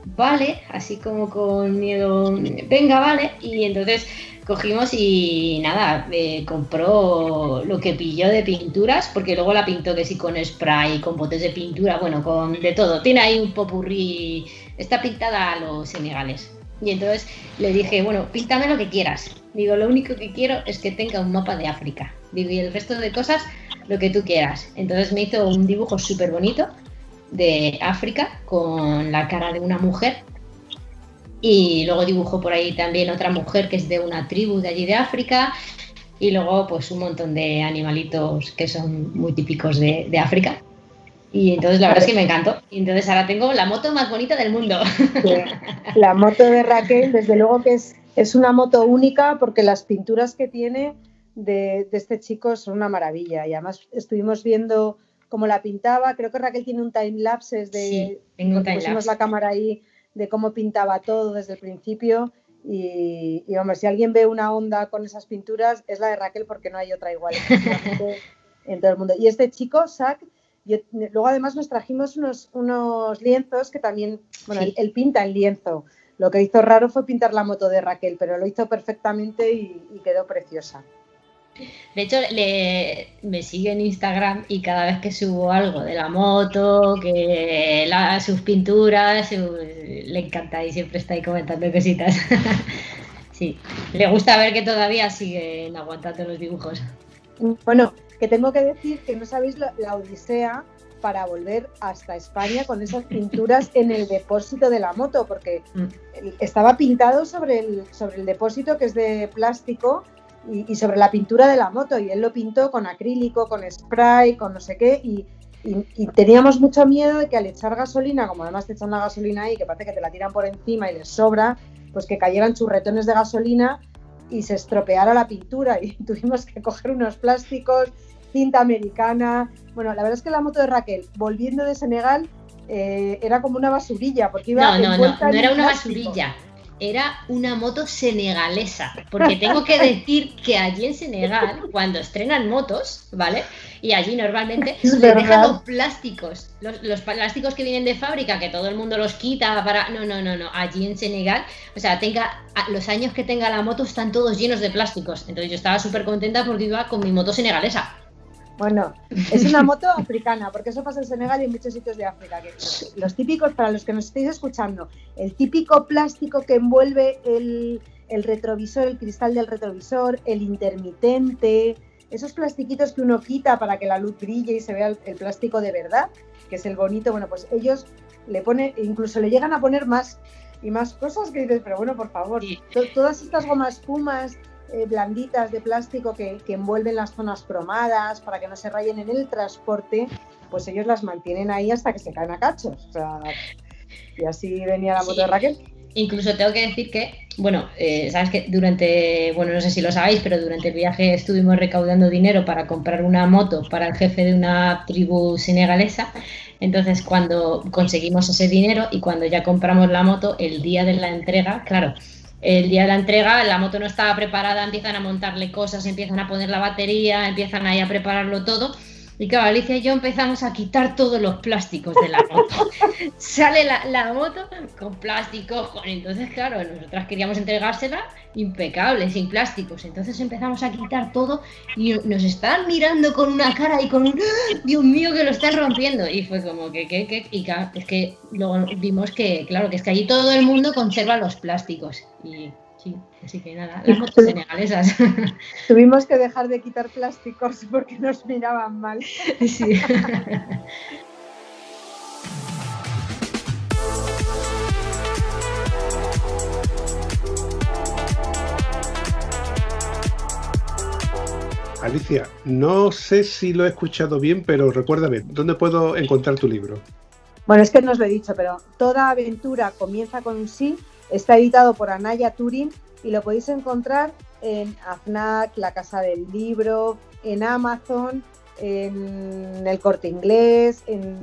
S2: vale así como con miedo venga vale y entonces cogimos y nada, eh, compró lo que pilló de pinturas, porque luego la pintó que sí con spray, con botes de pintura, bueno, con de todo. Tiene ahí un popurrí, está pintada a los senegales. Y entonces le dije, bueno, píntame lo que quieras. Digo, lo único que quiero es que tenga un mapa de África. Digo, y el resto de cosas, lo que tú quieras. Entonces me hizo un dibujo súper bonito de África con la cara de una mujer y luego dibujó por ahí también otra mujer que es de una tribu de allí de África y luego pues un montón de animalitos que son muy típicos de, de África. Y entonces la verdad es que me encantó. Y entonces ahora tengo la moto más bonita del mundo.
S3: la moto de Raquel, desde luego que es, es una moto única porque las pinturas que tiene de, de este chico son una maravilla. Y además estuvimos viendo cómo la pintaba. Creo que Raquel tiene un time lapse de
S2: Sí, tengo time
S3: pusimos
S2: lapse.
S3: la cámara ahí de cómo pintaba todo desde el principio. Y, y, hombre, si alguien ve una onda con esas pinturas, es la de Raquel porque no hay otra igual en <laughs> todo el mundo. Y este chico, Zach, yo- luego además nos trajimos unos, unos lienzos que también, bueno,
S2: Sí.
S3: él, él pinta en lienzo. Lo que hizo raro fue pintar la moto de Raquel, pero lo hizo perfectamente y, y quedó preciosa.
S2: De hecho, le, me sigue en Instagram y cada vez que subo algo de la moto, que la- sus pinturas, su- le encanta y siempre está ahí comentando cositas. <laughs> sí, le gusta ver que todavía siguen aguantando los dibujos.
S3: Bueno, que tengo que decir que no sabéis la, la odisea para volver hasta España con esas pinturas <laughs> en el depósito de la moto, porque
S2: Mm.
S3: estaba pintado sobre el, sobre el depósito que es de plástico y, y sobre la pintura de la moto, y él lo pintó con acrílico, con spray, con no sé qué, y, y- y teníamos mucho miedo de que al echar gasolina, como además te echan la gasolina ahí, que parece que te la tiran por encima y les sobra, pues que cayeran churretones de gasolina y se estropeara la pintura <laughs> y tuvimos que coger unos plásticos, cinta americana. Bueno, la verdad es que la moto de Raquel, volviendo de Senegal, eh, era como una basurilla, porque iba
S2: No, no, no, no era una
S3: plástico.
S2: basurilla. Era una moto senegalesa, porque tengo que decir que allí en Senegal, cuando estrenan motos, ¿vale? Y allí normalmente
S3: Es
S2: les dejan los plásticos, los, los plásticos que vienen de fábrica, que todo el mundo los quita para... No, no, no, no, allí en Senegal, o sea, tenga los años que tenga la moto están todos llenos de plásticos. Entonces yo estaba súper contenta porque iba con mi moto senegalesa.
S3: Bueno, es una moto africana, porque eso pasa en Senegal y en muchos sitios de África. que los típicos, para los que nos estéis escuchando, el típico plástico que envuelve el, el retrovisor, el cristal del retrovisor, el intermitente, esos plastiquitos que uno quita para que la luz brille y se vea el, el plástico de verdad, que es el bonito, bueno, pues ellos le ponen, incluso le llegan a poner más y más cosas que dices, pero bueno, por favor, to- todas estas gomas espumas eh, blanditas de plástico que, que envuelven las zonas cromadas para que no se rayen en el transporte, pues ellos las mantienen ahí hasta que se caen a cachos. O sea, Y así venía la moto de Raquel.
S2: Incluso tengo que decir que, bueno, eh, sabes que durante, bueno, no sé si lo sabéis, pero durante el viaje estuvimos recaudando dinero para comprar una moto para el jefe de una tribu senegalesa. Entonces, cuando conseguimos ese dinero y cuando ya compramos la moto, el día de la entrega, claro, el día de la entrega la moto no estaba preparada, empiezan a montarle cosas, empiezan a poner la batería, empiezan ahí a prepararlo todo y claro, Alicia y yo empezamos a quitar todos los plásticos de la moto. <laughs> Sale la, moto con plásticos, entonces claro, nosotras queríamos entregársela impecable, sin plásticos. Entonces empezamos a quitar todo y nos estaban mirando con una cara y con un ¡Ah! Dios mío que lo están rompiendo. Y fue como que, que, que, y es que luego vimos que, claro, que es que allí todo el mundo conserva los plásticos. Y así que nada, las motos senegalesas. <laughs>
S3: Tuvimos que dejar de quitar plásticos <laughs> porque nos miraban mal. Sí. <laughs>
S1: Alicia, no sé si lo he escuchado bien, pero recuérdame, ¿dónde puedo encontrar tu libro?
S3: Bueno, es que no os lo he dicho, pero toda aventura comienza con un sí Está editado por Anaya Turing y lo podéis encontrar en AFNAC, la Casa del Libro, en Amazon, en el Corte Inglés, en,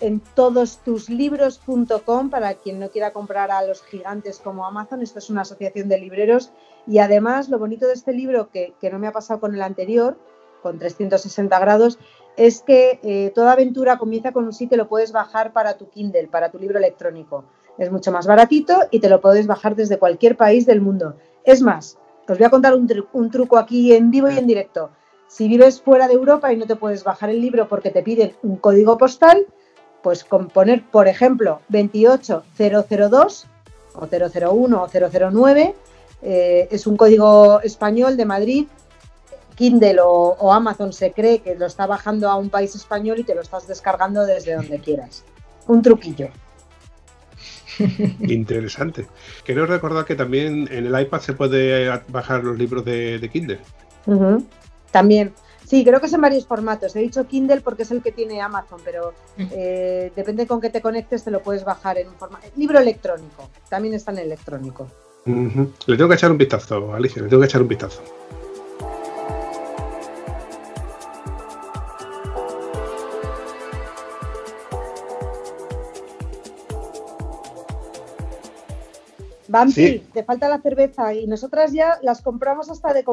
S3: en, todostuslibros.com para quien no quiera comprar a los gigantes como Amazon. Esto es una asociación de libreros y además lo bonito de este libro, que, no me ha pasado con el anterior, con 360 grados, es que eh, toda aventura comienza con un sitio, lo puedes bajar para tu Kindle, para tu libro electrónico. Es mucho más baratito y te lo puedes bajar desde cualquier país del mundo. Es más, os voy a contar un, truco aquí en vivo y en directo. Si vives fuera de Europa y no te puedes bajar el libro porque te piden un código postal, pues con poner, por ejemplo, 28002 o 001 o 009, eh, es un código español de Madrid. Kindle o Amazon se cree que lo está bajando a un país español y te lo estás descargando desde donde quieras. Un truquillo. <laughs>
S1: Interesante. Quiero recordar que también en el iPad se puede bajar los libros de, Kindle.
S3: También. Sí, creo que es en varios formatos. He dicho Kindle porque es el que tiene Amazon, pero eh, depende con qué te conectes, te lo puedes bajar en un formato. Libro electrónico, también está en electrónico.
S1: Le tengo que echar un vistazo, Alicia, le tengo que echar un vistazo.
S3: Bambi, te falta la cerveza y nosotras ya las compramos hasta de,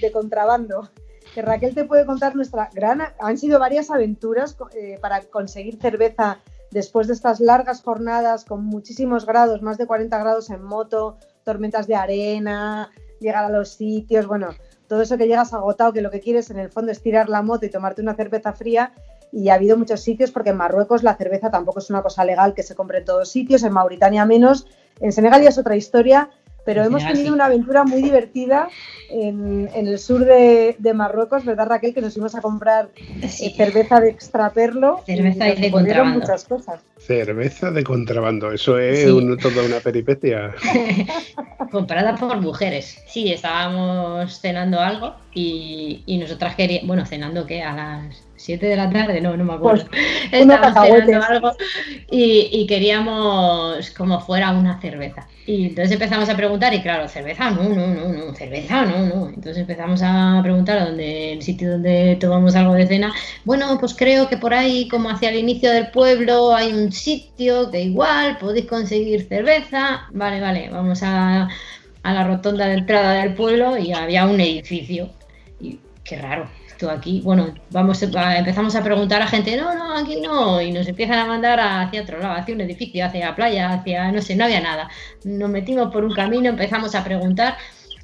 S3: de contrabando. Que Raquel te puede contar nuestra gran... Han sido varias aventuras eh, para conseguir cerveza después de estas largas jornadas con muchísimos grados, más de 40 grados en moto, tormentas de arena, llegar a los sitios, bueno, todo eso que llegas agotado, que lo que quieres en el fondo es tirar la moto y tomarte una cerveza fría. Y ha habido muchos sitios, porque en Marruecos la cerveza tampoco es una cosa legal que se compre en todos sitios, en Mauritania menos, en Senegal ya es otra historia, pero hemos tenido una aventura muy divertida en, el sur de, Marruecos, ¿verdad Raquel? Que nos fuimos a comprar eh, cerveza de extraperlo.
S2: Cerveza y de contrabando.
S3: muchas cosas.
S1: Cerveza de contrabando, eso es toda una peripecia. <laughs>
S2: Comprada por mujeres. Sí, estábamos cenando algo y, y nosotras queríamos, bueno, cenando que a las 7 de la tarde, no, no me acuerdo. Pues, <laughs> Estábamos cenando algo y, queríamos como fuera una cerveza. Y entonces empezamos a preguntar y claro, cerveza, no, no, no, no, cerveza, no, no. Entonces empezamos a preguntar dónde, el sitio donde tomamos algo de cena. Bueno, pues creo que por ahí, como hacia el inicio del pueblo, hay un sitio que igual podéis conseguir cerveza. Vale, vale, vamos a, a la rotonda de entrada del pueblo y había un edificio. Y qué raro, aquí, bueno, vamos empezamos a preguntar a gente, no, no, aquí no, y nos empiezan a mandar hacia otro lado, hacia un edificio, hacia la playa, hacia, no sé, no había nada. Nos metimos por un camino, empezamos a preguntar,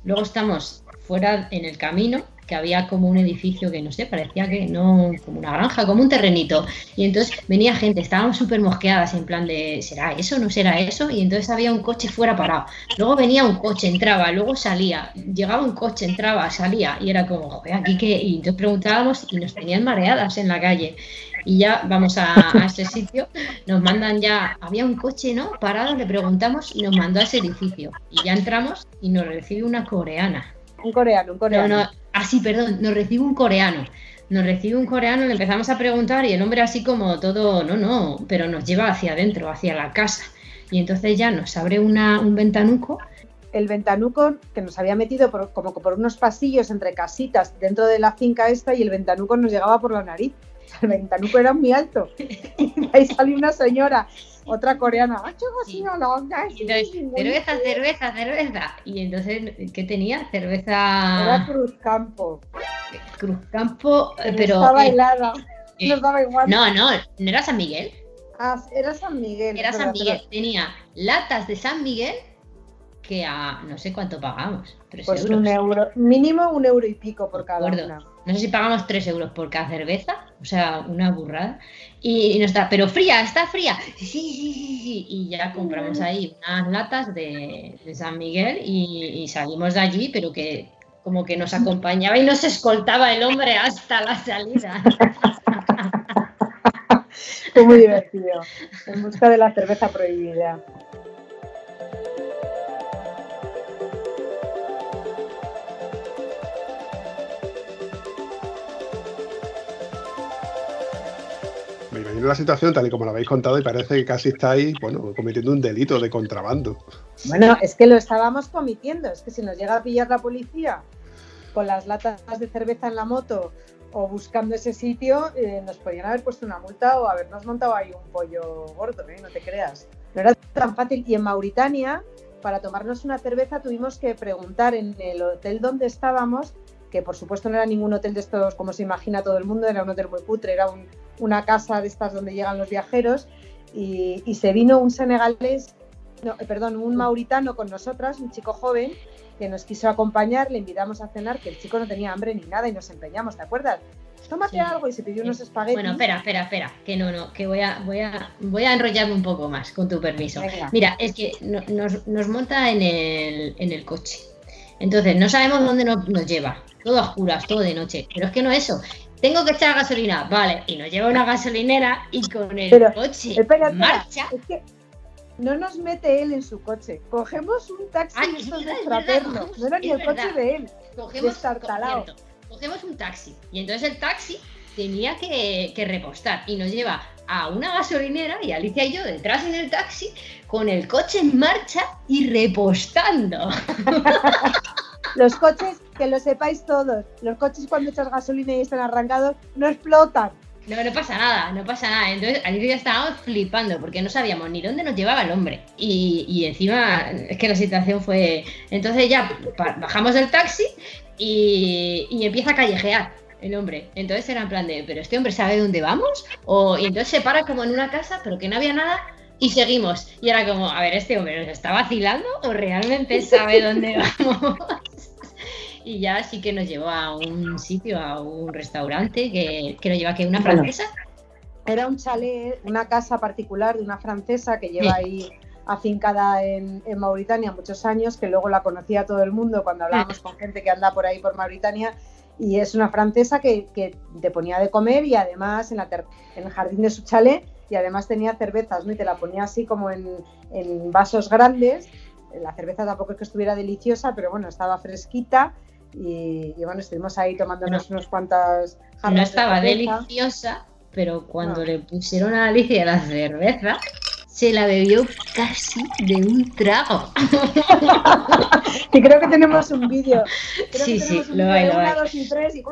S2: luego estamos fuera en el camino que había como un edificio que no sé, parecía que no, como una granja, como un terrenito. Y entonces venía gente, estábamos súper mosqueadas en plan de, ¿será eso? ¿No será eso? Y entonces había un coche fuera parado. Luego venía un coche, entraba, luego salía, llegaba un coche, entraba, salía, y era como, joder, aquí qué. Y entonces preguntábamos y nos tenían mareadas en la calle. Y ya vamos a, a ese sitio, nos mandan ya, había un coche, ¿no? Parado, le preguntamos y nos mandó a ese edificio. Y ya entramos y nos recibe una coreana
S3: un coreano, un coreano.
S2: No, no, ah, sí, perdón, nos recibe un coreano. nos recibe un coreano, le empezamos a preguntar y el hombre así como todo, no, no, pero nos lleva hacia adentro, hacia la casa. Y entonces ya nos abre una, un ventanuco.
S3: El ventanuco que nos había metido por, como por unos pasillos entre casitas dentro de la finca esta y el ventanuco nos llegaba por la nariz. <laughs> El ventanuco era muy alto. Y ahí salió una señora otra coreana, ¡Ah,
S2: y entonces, cerveza, cerveza, cerveza. Y entonces, ¿qué tenía? Cerveza.
S3: Era Cruzcampo.
S2: Cruzcampo, pero.
S3: Estaba helada. Eh, no estaba igual.
S2: No, no, ¿no era San Miguel?
S3: Ah, era San Miguel.
S2: Era San Miguel. Tenía latas de San Miguel que a no sé cuánto pagamos.
S3: Pues un euro, mínimo un euro y pico por cada una.
S2: No sé si pagamos tres euros por cada cerveza, o sea, una burrada. Y, no está, pero fría, está fría. Sí, sí, sí, sí. Y ya compramos ahí unas latas de, San Miguel y, salimos de allí, pero que como que nos acompañaba y nos escoltaba el hombre hasta la salida. <laughs>
S3: Fue muy divertido. En busca de la cerveza prohibida.
S1: La situación tal y como lo habéis contado y parece que casi estáis, bueno, cometiendo un delito de contrabando.
S3: Bueno, es que lo estábamos cometiendo, es que si nos llega a pillar la policía con las latas de cerveza en la moto o buscando ese sitio, eh, nos podrían haber puesto una multa o habernos montado ahí un pollo gordo, ¿eh? no te creas. No era tan fácil. Y en Mauritania, para tomarnos una cerveza, tuvimos que preguntar en el hotel donde estábamos que por supuesto no era ningún hotel de estos como se imagina todo el mundo, era un hotel muy putre, era una casa de estas donde llegan los viajeros y, se vino un senegalés, no, eh, perdón, un mauritano con nosotras, un chico joven que nos quiso acompañar, le invitamos a cenar, que el chico no tenía hambre ni nada y nos empeñamos, ¿te acuerdas? Tómate algo y se pidió unos espaguetis.
S2: Bueno, espera, espera, espera, que no, no, que voy a, voy a, voy a enrollarme un poco más, con tu permiso. Mira, es que nos, nos monta en el, en el coche. Entonces, no sabemos dónde nos, nos lleva todo a oscuras, todo de noche. Pero es que no es eso. Tengo que echar gasolina, vale, y nos lleva una gasolinera y con el coche marcha.
S3: Es que no nos mete él en su coche. Cogemos un taxi Ay, es extraterno. No era ni el coche de él.
S2: Cogemos, cogemos un taxi. Y entonces el taxi tenía que, que, repostar. Y nos lleva a una gasolinera y Alicia y yo detrás en el taxi con el coche en marcha y repostando. <laughs>
S3: Los coches, que lo sepáis todos, los coches cuando echas gasolina y están arrancados no explotan.
S2: No, no pasa nada, no pasa nada. Entonces, Alicia ya estábamos flipando porque no sabíamos ni dónde nos llevaba el hombre. Y, encima, es que la situación fue. Entonces, ya bajamos del taxi y, y empieza a callejear el hombre. Entonces era en plan de, ¿pero este hombre sabe dónde vamos? O, y entonces se para como en una casa, pero que no había nada y seguimos. Y era como, a ver, ¿este hombre nos está vacilando o realmente sabe dónde <laughs> vamos? Y ya sí que nos llevó a un sitio, a un restaurante que, que nos lleva que una francesa.
S3: era un chalet, una casa particular de una francesa que lleva ahí afincada en, en, Mauritania muchos años, que luego la conocía todo el mundo cuando hablábamos con gente que anda por ahí por Mauritania. Y es una francesa que, que te ponía de comer y además en, la en el jardín de su chalet y además tenía cervezas, ¿no? Y te la ponía así como en, vasos grandes. La cerveza tampoco es que estuviera deliciosa, pero bueno, estaba fresquita y, bueno, estuvimos ahí tomándonos unos cuantas
S2: No estaba deliciosa, pero cuando le pusieron a Alicia la cerveza, se la bebió casi de un trago. <laughs>
S3: y creo que tenemos un vídeo.
S2: Sí, sí, lo hay, lo hay.
S3: dos y tres y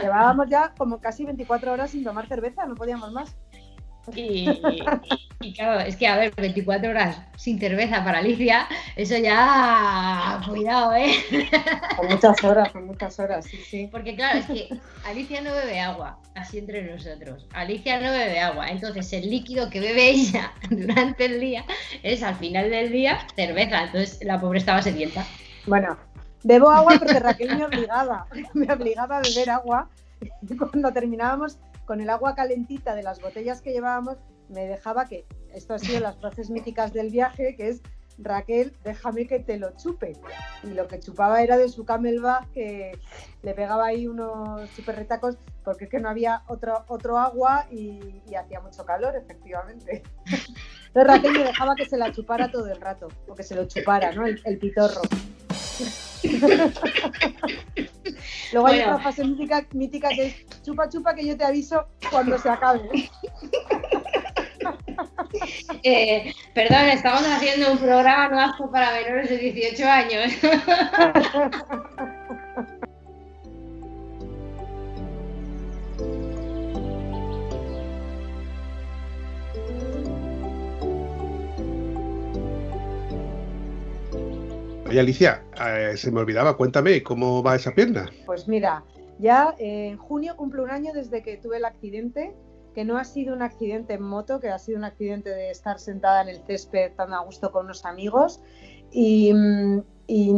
S3: llevábamos ya como casi 24 horas sin tomar cerveza, no podíamos más.
S2: Y, claro, es que a ver, 24 horas sin cerveza para Alicia, eso ya. Cuidado, ¿eh?
S3: Con muchas horas, con muchas horas, sí, sí.
S2: Porque claro, es que Alicia no bebe agua, así entre nosotros. Alicia no bebe agua, entonces el líquido que bebe ella durante el día es al final del día cerveza. Entonces la pobre estaba sedienta.
S3: Bueno, bebo agua porque Raquel me obligaba, me obligaba a beber agua. Cuando terminábamos con el agua calentita de las botellas que llevábamos, me dejaba que, esto ha sido las frases míticas del viaje, que es, Raquel, déjame que te lo chupe. Y lo que chupaba era de su camelback, que le pegaba ahí unos super retacos, porque es que no había otro, otro agua y, hacía mucho calor, efectivamente. Entonces Raquel me dejaba que se la chupara todo el rato, o que se lo chupara, ¿no? el pitorro. Luego hay otra fase mítica, mítica que es chupa chupa que yo te aviso cuando se acabe. <laughs>
S2: Eh, perdón, estamos haciendo un programa no apto para menores de 18 años. <laughs>
S1: Oye, Alicia, eh, se me olvidaba, cuéntame, ¿cómo va esa pierna?
S3: Pues mira, ya eh, en junio cumplo un año desde que tuve el accidente, que no ha sido un accidente en moto, que ha sido un accidente de estar sentada en el césped tan a gusto con unos amigos. Y, mm,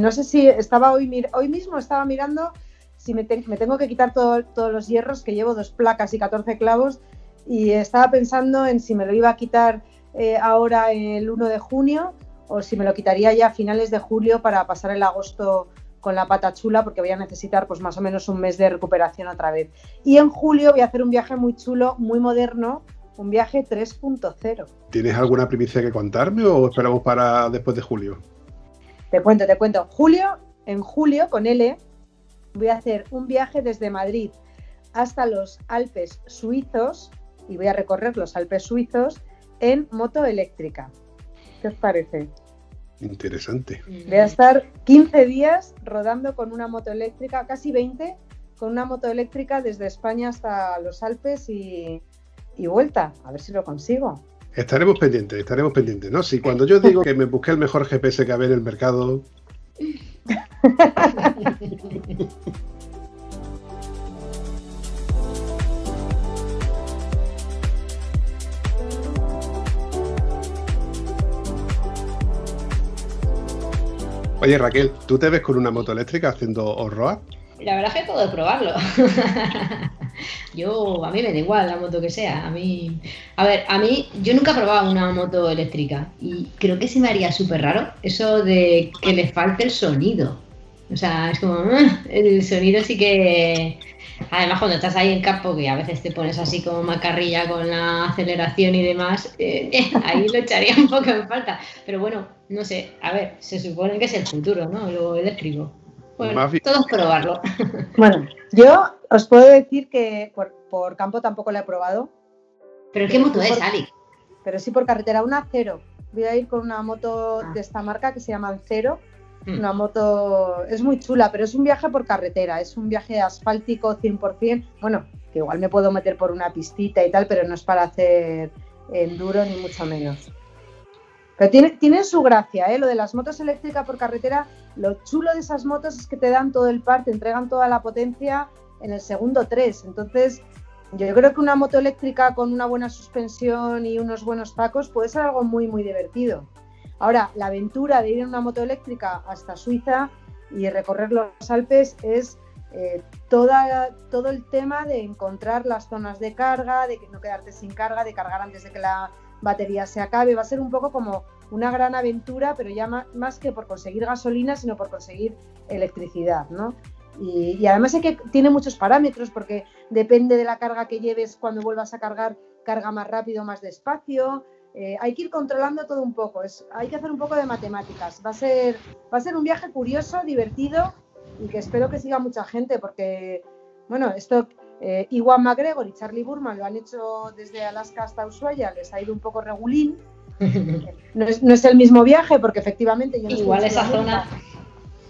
S3: no sé si estaba hoy, hoy mismo estaba mirando si me tengo que quitar todo- todos los hierros, que llevo dos placas y 14 clavos, y estaba pensando en si me lo iba a quitar eh, ahora el 1 de junio o si me lo quitaría ya a finales de julio para pasar el agosto con la pata chula porque voy a necesitar pues más o menos un mes de recuperación otra vez. Y en julio voy a hacer un viaje muy chulo, muy moderno, un viaje 3.0.
S1: ¿Tienes alguna primicia que contarme o esperamos para después de julio?
S3: Te cuento, te cuento. Julio, en julio con L voy a hacer un viaje desde Madrid hasta los Alpes suizos y voy a recorrer los Alpes suizos en moto eléctrica. ¿Qué os parece?
S1: Interesante.
S3: Voy a estar 15 días rodando con una moto eléctrica, casi 20, con una moto eléctrica desde España hasta los Alpes y, y vuelta. A ver si lo consigo.
S1: Estaremos pendientes, estaremos pendientes, ¿no? Si cuando yo digo que me busqué el mejor GPS que había en el mercado, <laughs> Oye Raquel, ¿tú te ves con una moto eléctrica haciendo off-road?
S2: La verdad es que puedo probarlo. <laughs> yo, a mí me da igual la moto que sea. A mí, a ver, a mí, yo nunca he probado una moto eléctrica y creo que se me haría súper raro eso de que le falte el sonido. O sea, es como, "Ah", el sonido sí que... Además, cuando estás ahí en campo, que a veces te pones así como macarrilla con la aceleración y demás, eh, <laughs> ahí lo echaría un poco en falta. Pero bueno, no sé, a ver, se supone que es el futuro, ¿no? Lo eléctrico. Bueno, todos probarlo. <laughs>
S3: Bueno, yo os puedo decir que por, por campo tampoco la he probado,
S2: ¿Pero qué moto es, Ali?
S3: pero sí por carretera, una cero. Voy a ir con una moto
S2: Ah.
S3: de esta marca que se llama Cero.
S2: Hmm.
S3: Una moto es muy chula, pero es un viaje por carretera, es un viaje asfáltico 100%. Bueno, que igual me puedo meter por una pistita y tal, pero no es para hacer enduro ni mucho menos. Pero tiene, tiene su gracia, ¿eh? Lo de las motos eléctricas por carretera, lo chulo de esas motos es que te dan todo el par, te entregan toda la potencia en el segundo 3. Entonces, yo creo que una moto eléctrica con una buena suspensión y unos buenos tacos puede ser algo muy, muy divertido. Ahora, la aventura de ir en una moto eléctrica hasta Suiza y recorrer los Alpes es eh, todo el tema de encontrar las zonas de carga, de no quedarte sin carga, de cargar antes de que la batería se acabe. Va a ser un poco como una gran aventura, pero ya ma- más que por conseguir gasolina, sino por conseguir electricidad, ¿no? Y, además es que tiene muchos parámetros porque depende de la carga que lleves cuando vuelvas a cargar, carga más rápido más despacio. Eh, hay que ir controlando todo un poco, es, hay que hacer un poco de matemáticas. Va a ser, va a ser un viaje curioso, divertido y que espero que siga mucha gente porque, bueno, esto eh, Iwan McGregor y Charlie Burman lo han hecho desde Alaska hasta Ushuaia, les ha ido un poco regulín. <laughs> No es, no es el mismo viaje porque efectivamente yo no
S2: Igual esa zona.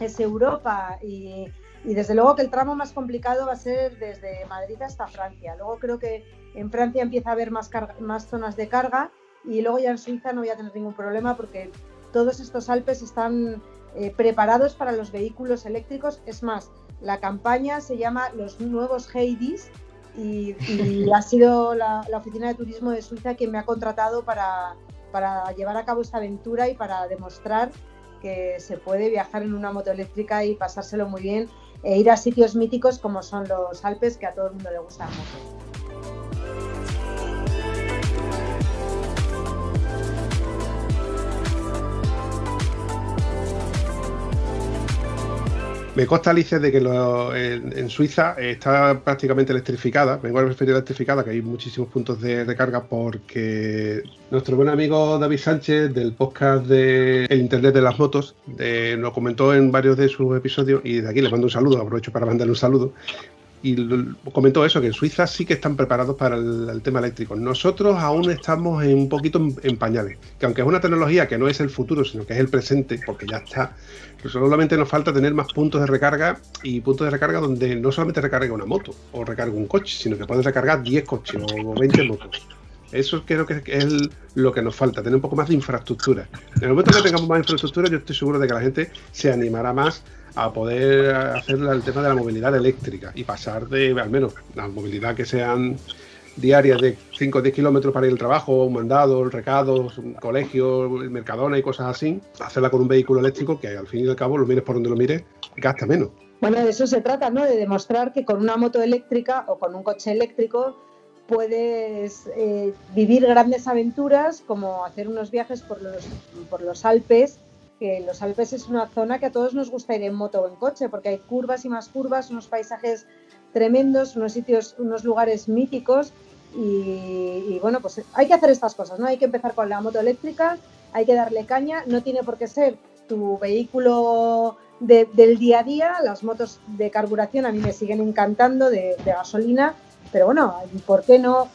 S3: es Europa y, y desde luego que el tramo más complicado va a ser desde Madrid hasta Francia. Luego creo que en Francia empieza a haber más, carga- más zonas de carga y luego ya en Suiza no voy a tener ningún problema porque todos estos Alpes están eh, preparados para los vehículos eléctricos. Es más, la campaña se llama Los Nuevos Heidis y, y <laughs> ha sido la, la Oficina de Turismo de Suiza quien me ha contratado para, para llevar a cabo esta aventura y para demostrar que se puede viajar en una moto eléctrica y pasárselo muy bien e ir a sitios míticos como son los Alpes, que a todo el mundo le gustan mucho.
S1: Me consta, Alicia, de que lo- en, Suiza está prácticamente electrificada. Vengo a referir electrificada, que hay muchísimos puntos de recarga porque nuestro buen amigo David Sánchez del podcast de Internet de las Motos eh, nos comentó en varios de sus episodios y de aquí le mando un saludo, aprovecho para mandarle un saludo. Y comentó eso, que en Suiza sí que están preparados para el, tema eléctrico. Nosotros aún estamos en un poquito en, en pañales, que aunque es una tecnología que no es el futuro, sino que es el presente, porque ya está, solamente nos falta tener más puntos de recarga y puntos de recarga donde no solamente recarga una moto o recarga un coche, sino que puedes recargar 10 coches o 20 motos. Eso creo que es lo que nos falta, tener un poco más de infraestructura. En el momento que tengamos más infraestructura, yo estoy seguro de que la gente se animará más a poder hacer el tema de la movilidad eléctrica y pasar de, al menos, la movilidad que sean diarias de 5 o 10 kilómetros para ir al trabajo, un mandado, recados, un colegio, mercadona y cosas así, hacerla con un vehículo eléctrico que al fin y al cabo, lo mires por donde lo mires, gasta menos.
S3: Bueno, de eso se trata, ¿no? De demostrar que con una moto eléctrica o con un coche eléctrico puedes eh, vivir grandes aventuras como hacer unos viajes por los, por los Alpes, que los Alpes es una zona que a todos nos gusta ir en moto o en coche porque hay curvas y más curvas, unos paisajes tremendos, unos sitios, unos lugares míticos. Y, bueno, pues hay que hacer estas cosas, ¿no? Hay que empezar con la moto eléctrica, hay que darle caña, no tiene por qué ser tu vehículo de, del día a día, las motos de carburación a mí me siguen encantando de, de gasolina, pero bueno, ¿por qué no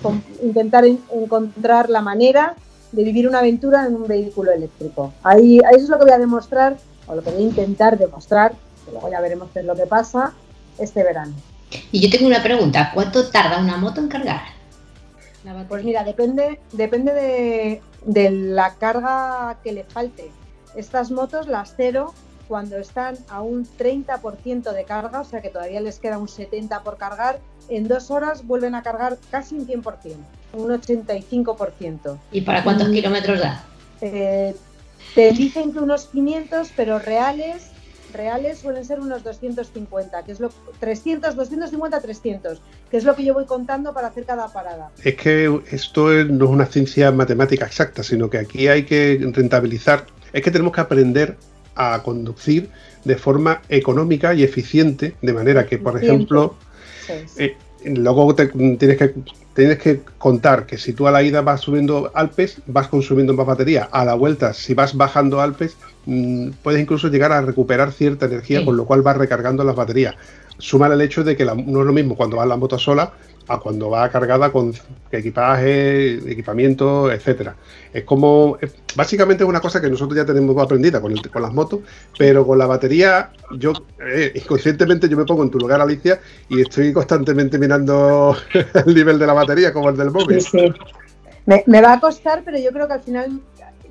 S3: intentar en, encontrar la manera de vivir una aventura en un vehículo eléctrico? Ahí, ahí eso es lo que voy a demostrar, o lo que voy a intentar demostrar, que luego ya veremos qué es lo que pasa este verano.
S2: Y yo tengo una pregunta, ¿cuánto tarda una moto en cargar?
S3: Pues mira, depende, depende de, de, la carga que le falte. Estas motos, las cero, cuando están a un 30% de carga, o sea que todavía les queda un 70% por cargar, en dos horas vuelven a cargar casi un 100%, un 85%.
S2: ¿Y para cuántos y, kilómetros da?
S3: Eh, te dicen que unos 500, pero reales reales suelen ser unos 250, que es lo 300, 250, 300, que es lo que yo voy contando para hacer cada parada.
S1: Es que esto no es una ciencia matemática exacta, sino que aquí hay que rentabilizar, es que tenemos que aprender a conducir de forma económica y eficiente, de manera que, por ejemplo, sí, sí. Eh, luego te, tienes que tienes que contar que si tú a la ida vas subiendo Alpes, vas consumiendo más batería. A la vuelta, si vas bajando Alpes, mmm, puedes incluso llegar a recuperar cierta energía, sí. con lo cual vas recargando las baterías. Suma el hecho de que la, no es lo mismo cuando va la moto sola a cuando va cargada con equipaje, equipamiento, etcétera. Es como, básicamente es una cosa que nosotros ya tenemos aprendida con, el, con las motos, pero con la batería, yo eh, inconscientemente yo me pongo en tu lugar, Alicia, y estoy constantemente mirando <laughs> el nivel de la batería como el del móvil.
S3: Sí, sí. Me, me, va a costar, pero yo creo que al final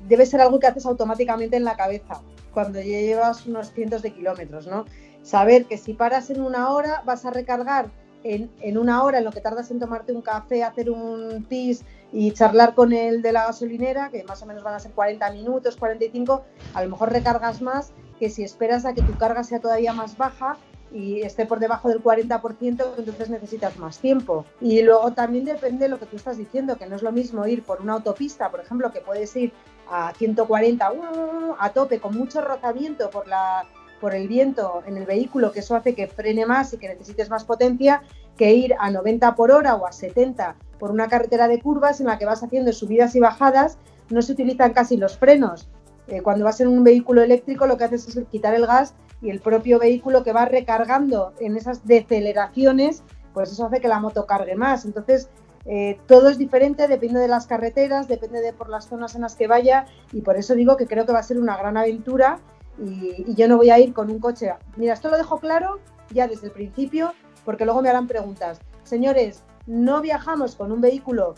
S3: debe ser algo que haces automáticamente en la cabeza cuando ya llevas unos cientos de kilómetros, ¿no? Saber que si paras en una hora vas a recargar en, una hora en lo que tardas en tomarte un café, hacer un pis y charlar con el de la gasolinera, que más o menos van a ser 40 minutos, 45, a lo mejor recargas más que si esperas a que tu carga sea todavía más baja y esté por debajo del 40%, entonces necesitas más tiempo. Y luego también depende de lo que tú estás diciendo, que no es lo mismo ir por una autopista, por ejemplo, que puedes ir a 140 uh, a tope con mucho rozamiento por la por el viento en el vehículo, que eso hace que frene más y que necesites más potencia, que ir a 90 por hora o a 70 por una carretera de curvas en la que vas haciendo subidas y bajadas, no se utilizan casi los frenos. Eh, cuando vas en un vehículo eléctrico lo que haces es quitar el gas y el propio vehículo que va recargando en esas deceleraciones, pues eso hace que la moto cargue más. Entonces, eh, todo es diferente, depende de las carreteras, depende de por las zonas en las que vaya y por eso digo que creo que va a ser una gran aventura y, y, yo no voy a ir con un coche. Mira, esto lo dejo claro ya desde el principio, porque luego me harán preguntas. Señores, no viajamos con un vehículo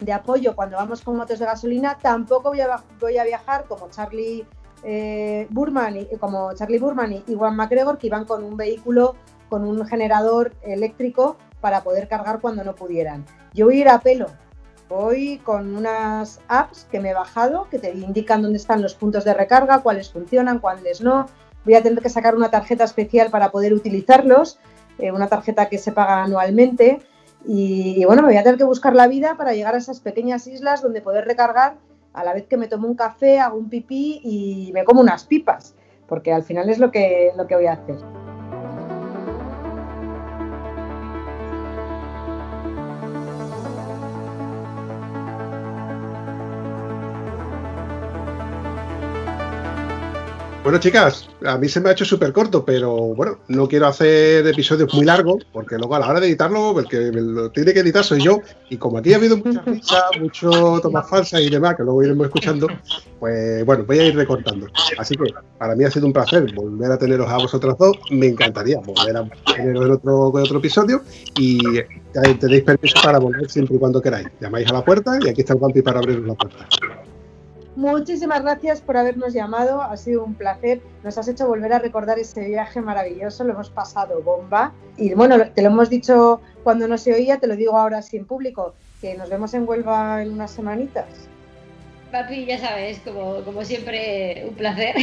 S3: de apoyo cuando vamos con motos de gasolina, tampoco voy a, voy a viajar como Charlie eh, Burman y como Charlie Burman y Juan McGregor, que iban con un vehículo con un generador eléctrico para poder cargar cuando no pudieran. Yo voy a ir a pelo, Voy con unas apps que me he bajado que te indican dónde están los puntos de recarga, cuáles funcionan, cuáles no. Voy a tener que sacar una tarjeta especial para poder utilizarlos, eh, una tarjeta que se paga anualmente. Y, y, bueno, me voy a tener que buscar la vida para llegar a esas pequeñas islas donde poder recargar a la vez que me tomo un café, hago un pipí y me como unas pipas, porque al final es lo que, lo que voy a hacer.
S1: Bueno, chicas, a mí se me ha hecho súper corto, pero bueno, no quiero hacer episodios muy largos, porque luego a la hora de editarlo, el que lo tiene que editar soy yo. Y como aquí ha habido mucha risa, mucho tomas falsas y demás, que luego iremos escuchando, pues bueno, voy a ir recortando. Así que para mí ha sido un placer volver a teneros a vosotras dos. Me encantaría volver a teneros en otro, en otro episodio. Y tenéis permiso para volver siempre y cuando queráis. Llamáis a la puerta y aquí está el Vampi para abriros la puerta.
S7: Muchísimas gracias por habernos llamado, ha sido un placer. Nos has hecho volver a recordar ese viaje maravilloso, lo hemos pasado bomba. Y bueno, te lo hemos dicho cuando no se oía, te lo digo ahora sí en público, que nos vemos en Huelva en unas semanitas.
S2: Papi, ya sabes, como, como siempre, un placer.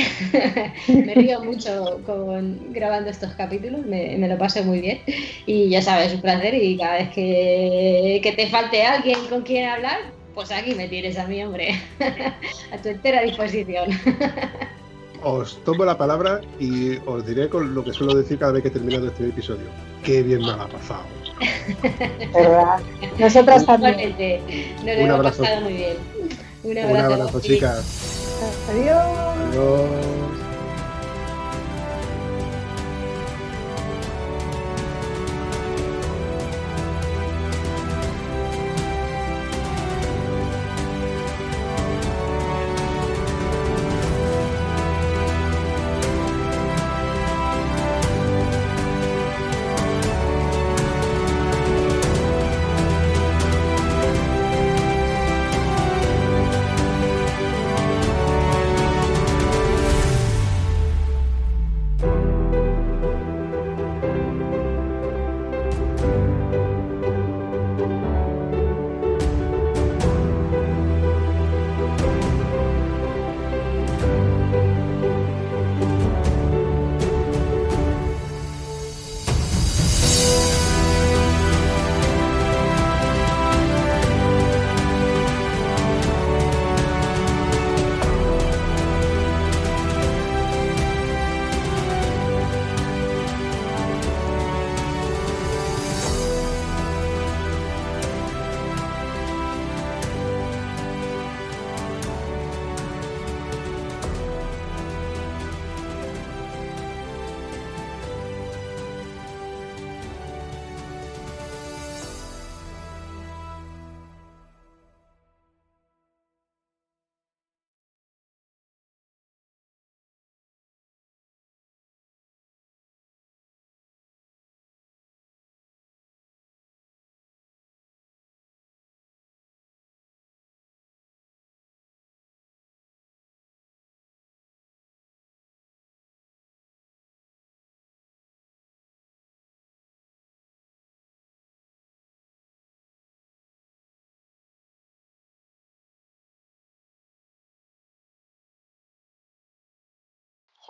S2: <laughs> me río mucho con, grabando estos capítulos, me, me, lo paso muy bien. Y ya sabes, un placer. Y cada vez que, que te falte alguien con quien hablar, pues aquí me tienes a mi hombre. <laughs> a tu entera disposición. <laughs>
S1: os tomo la palabra y os diré con lo que suelo decir cada vez que he terminado este episodio. Qué bien me ha pasado. <laughs>
S7: ¿Verdad? Nosotras también.
S2: Nos lo hemos pasado muy bien. Un abrazo,
S1: Un abrazo chicas.
S7: Adiós.
S1: Adiós.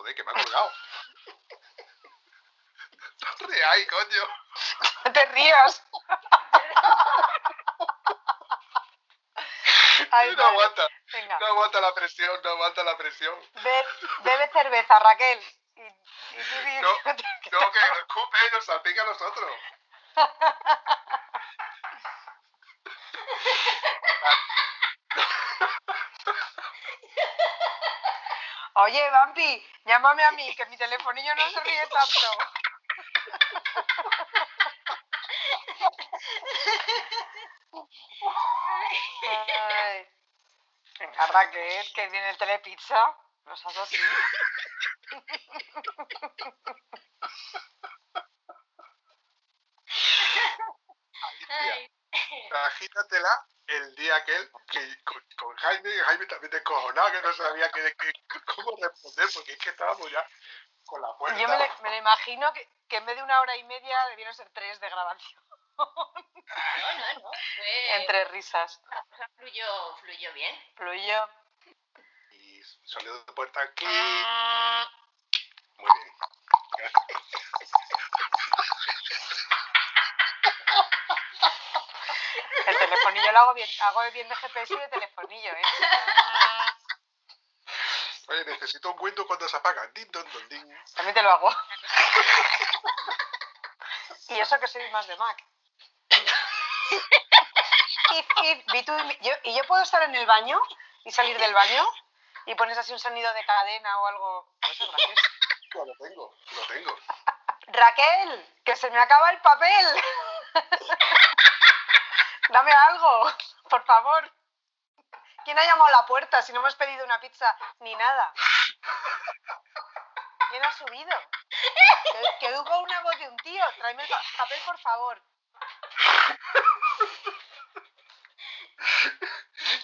S8: Joder, que me ha colgado. No reáis, coño.
S3: No <laughs> te rías. <laughs> Ay,
S8: no aguanta.
S3: Venga,
S8: No aguanta la presión, no aguanta la presión.
S3: Be- bebe cerveza, Raquel. Y, y tú di-
S8: No, No, que nos escupe y nos salpica a nosotros. <laughs>
S3: Oye, Vampi, llámame a mí, que mi telefonillo no se ríe tanto. Ay. Venga, Raquel, que viene el telepizza. No seas así.
S2: Ay.
S8: Imagínatela el día aquel que con, con Jaime, Jaime también descojonado, que no sabía que, que- cómo responder, porque es que estábamos ya con la puerta.
S3: Yo me, le- me lo imagino que, que en vez de una hora y media debieron ser tres de grabación.
S2: No, no, no. Fue,
S3: Entre risas.
S2: la cosa fluyó, fluyó bien.
S3: Fluyó.
S8: Y salió de puerta.
S3: Ah.
S8: Muy bien.
S3: El telefonillo lo hago bien, hago bien de GPS y de telefonillo, ¿eh? <laughs>
S8: Oye, necesito un Windows cuando se apaga. Din, don, don, din.
S3: También te lo hago. <laughs> Y eso que soy más de Mac. Y, y, vi tú- yo, y yo puedo estar en el baño y salir del baño y pones así un sonido de cadena o algo. Pues <laughs>
S1: lo tengo, lo tengo. <laughs>
S3: Raquel, que se me acaba el papel. Dame algo, por favor. ¿Quién ha llamado a la puerta si no hemos pedido una pizza ni nada? ¿Quién ha subido? Que, que oigo una voz de un tío. Tráeme el pa- papel, por favor.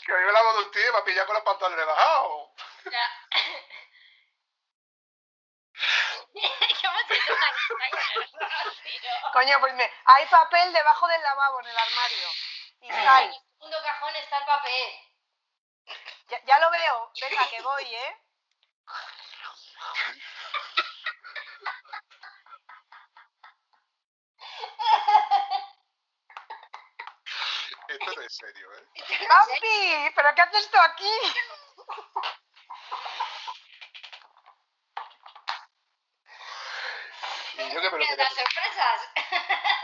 S1: Que me la voz de un tío y me ha pillado con los pantalones bajados.
S2: Ya. <laughs>
S3: Coño, pues me... hay papel debajo del lavabo en el armario. Y
S2: En
S3: sal.
S2: el segundo cajón está el papel.
S3: Ya, ya lo veo. Venga, que voy, ¿eh?
S1: Esto no es serio, ¿eh?
S3: ¡Vampi! ¿Pero qué haces tú aquí?
S1: Y yo que me lo
S2: ¿Qué
S1: quería
S2: las sorpresas?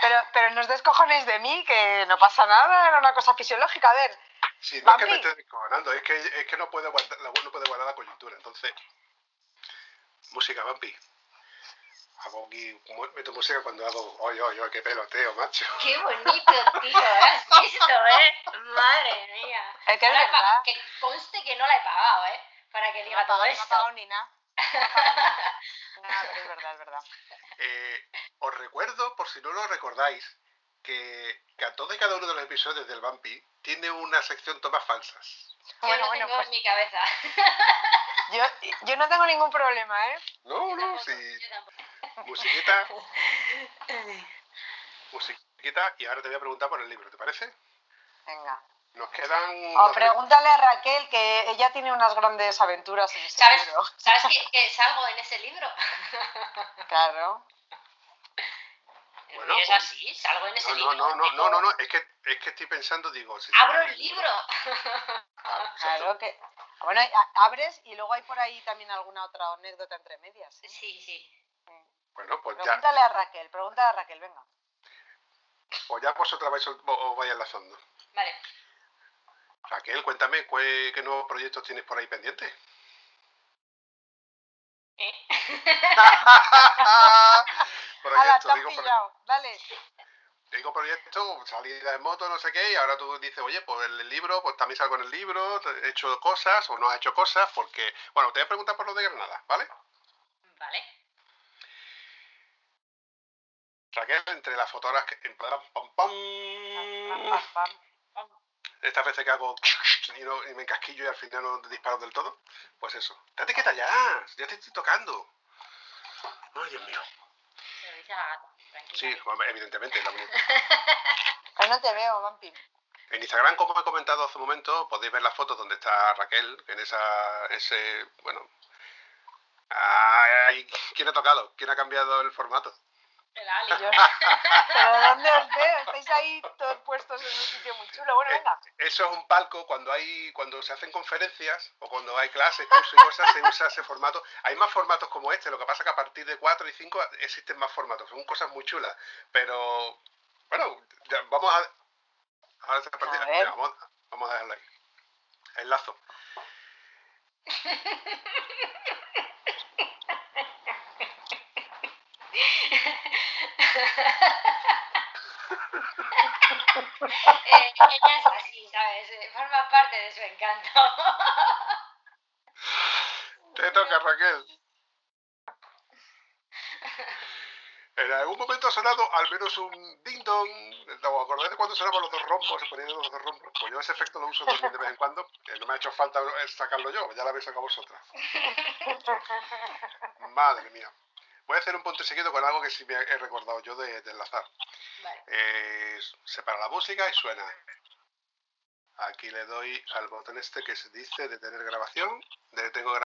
S3: Pero, pero no os descojonéis de mí, que no pasa nada, era una cosa fisiológica. A ver,
S1: Sí, no es que me esté descojonando, es que, es que no, puede guardar, la- no puede guardar la coyuntura. Entonces, música, Vampi. Hago aquí, meto música cuando hago, oye, oye, oye, qué peloteo, macho.
S2: Qué bonito, tío. <laughs> ¿Has visto, eh? Madre mía.
S3: es que es
S2: No la he pa-
S3: verdad.
S2: Que conste que no la he pagado, ¿eh? Para que
S3: No
S2: diga todo
S3: pagado- no
S2: esto.
S3: pagado ni nada. No ha pagado ni nada. <laughs> Nada, pero es verdad, es verdad.
S1: Eh, os recuerdo, por si no lo recordáis, que, que a todos y cada uno de los episodios del Vampi tiene una sección tomas falsas.
S2: Yo
S3: Bueno,
S2: lo
S3: bueno,
S2: tengo
S3: pues
S2: en mi cabeza.
S3: yo, yo no tengo ningún problema, ¿eh?
S1: No,
S2: Yo
S1: no,
S2: tampoco,
S1: sí. Musiquita, <laughs> musiquita, y ahora te voy a preguntar por el libro, ¿te parece?
S3: Venga.
S1: Nos quedan...
S3: O pregúntale a Raquel que ella tiene unas grandes aventuras en ese
S2: ¿Sabes,
S3: libro.
S2: ¿sabes que, <laughs> que salgo en ese libro? <laughs>
S3: Claro.
S1: Bueno,
S2: es
S1: pues-
S2: así, salgo en ese
S1: No,
S2: libro.
S1: no, no, no, no, no, es que, es que estoy pensando, digo... Si
S2: Abro el libro. <laughs>
S1: Ah.
S3: Claro que. Bueno, abres y luego hay por ahí también alguna otra anécdota entre medias. ¿eh?
S2: Sí, sí.
S1: Bueno, pues ya,
S3: Pregúntale a Raquel, pregúntale a Raquel, venga.
S1: pues ya vosotras vais, os os vais enlazando.
S2: Vale.
S1: Raquel, cuéntame, ¿cué, ¿qué nuevos proyectos tienes por ahí pendientes?
S2: ¿Eh? <laughs> <laughs>
S3: ¡Hala, te
S1: proyecto,
S3: has
S1: digo, pro-
S3: pillado! Dale.
S1: digo proyecto, salida en moto, no sé qué, y ahora tú dices, oye, pues el libro, pues también salgo en el libro, he hecho cosas o no has hecho cosas, porque, bueno, te voy a preguntar por lo de Granada, ¿vale?
S2: Vale.
S1: Raquel, entre las fotógrafas que... en plan, pam, pam,
S3: Pam, pam, pam.
S1: estas veces que hago <laughs> y, no- y me encasquillo y al final no disparo del todo, pues eso. Date quieta ya, ya te estoy tocando. Ay, Dios mío.
S2: Se lo dice a la gata. Tranquila.
S1: Sí, evidentemente. la.
S3: Pues <laughs> no te veo, Vampi.
S1: En Instagram, como he comentado hace un momento, podéis ver las fotos donde está Raquel, en esa, ese, bueno... Ay, ¿Quién ha tocado? ¿Quién ha cambiado el formato?
S2: El Ali.
S3: Yo- <laughs> ¿Pero dónde os veo? Estáis ahí todos puestos en un sitio muy chulo. Bueno,
S1: Eh,
S3: venga.
S1: Eso es un palco cuando hay cuando se hacen conferencias o cuando hay clases, cursos y cosas, se usa ese formato. Hay más formatos como este, lo que pasa que a partir de 4 y 5 existen más formatos, son cosas muy chulas. Pero, bueno, ya vamos a... Ha perdido-
S3: A ver.
S1: vamos, vamos a dejarlo ahí. Enlazo. <laughs>
S2: Eh, ella es así, ¿sabes? Forma parte de su encanto.
S1: Te toca, Raquel. En algún momento ha sonado al menos un ding dong. ¿Os acordáis de cuando sonaban los dos rombos? Se ponían los dos rombos. Pues yo ese efecto lo uso de vez en cuando. no me ha hecho falta sacarlo yo, ya lo habéis sacado vosotras. Madre mía. Voy a hacer un punto seguido con algo que sí me he recordado yo de, de enlazar.
S2: Vale.
S1: Eh, separa la música y suena. Aquí le doy al botón este que se dice detener grabación. Detengo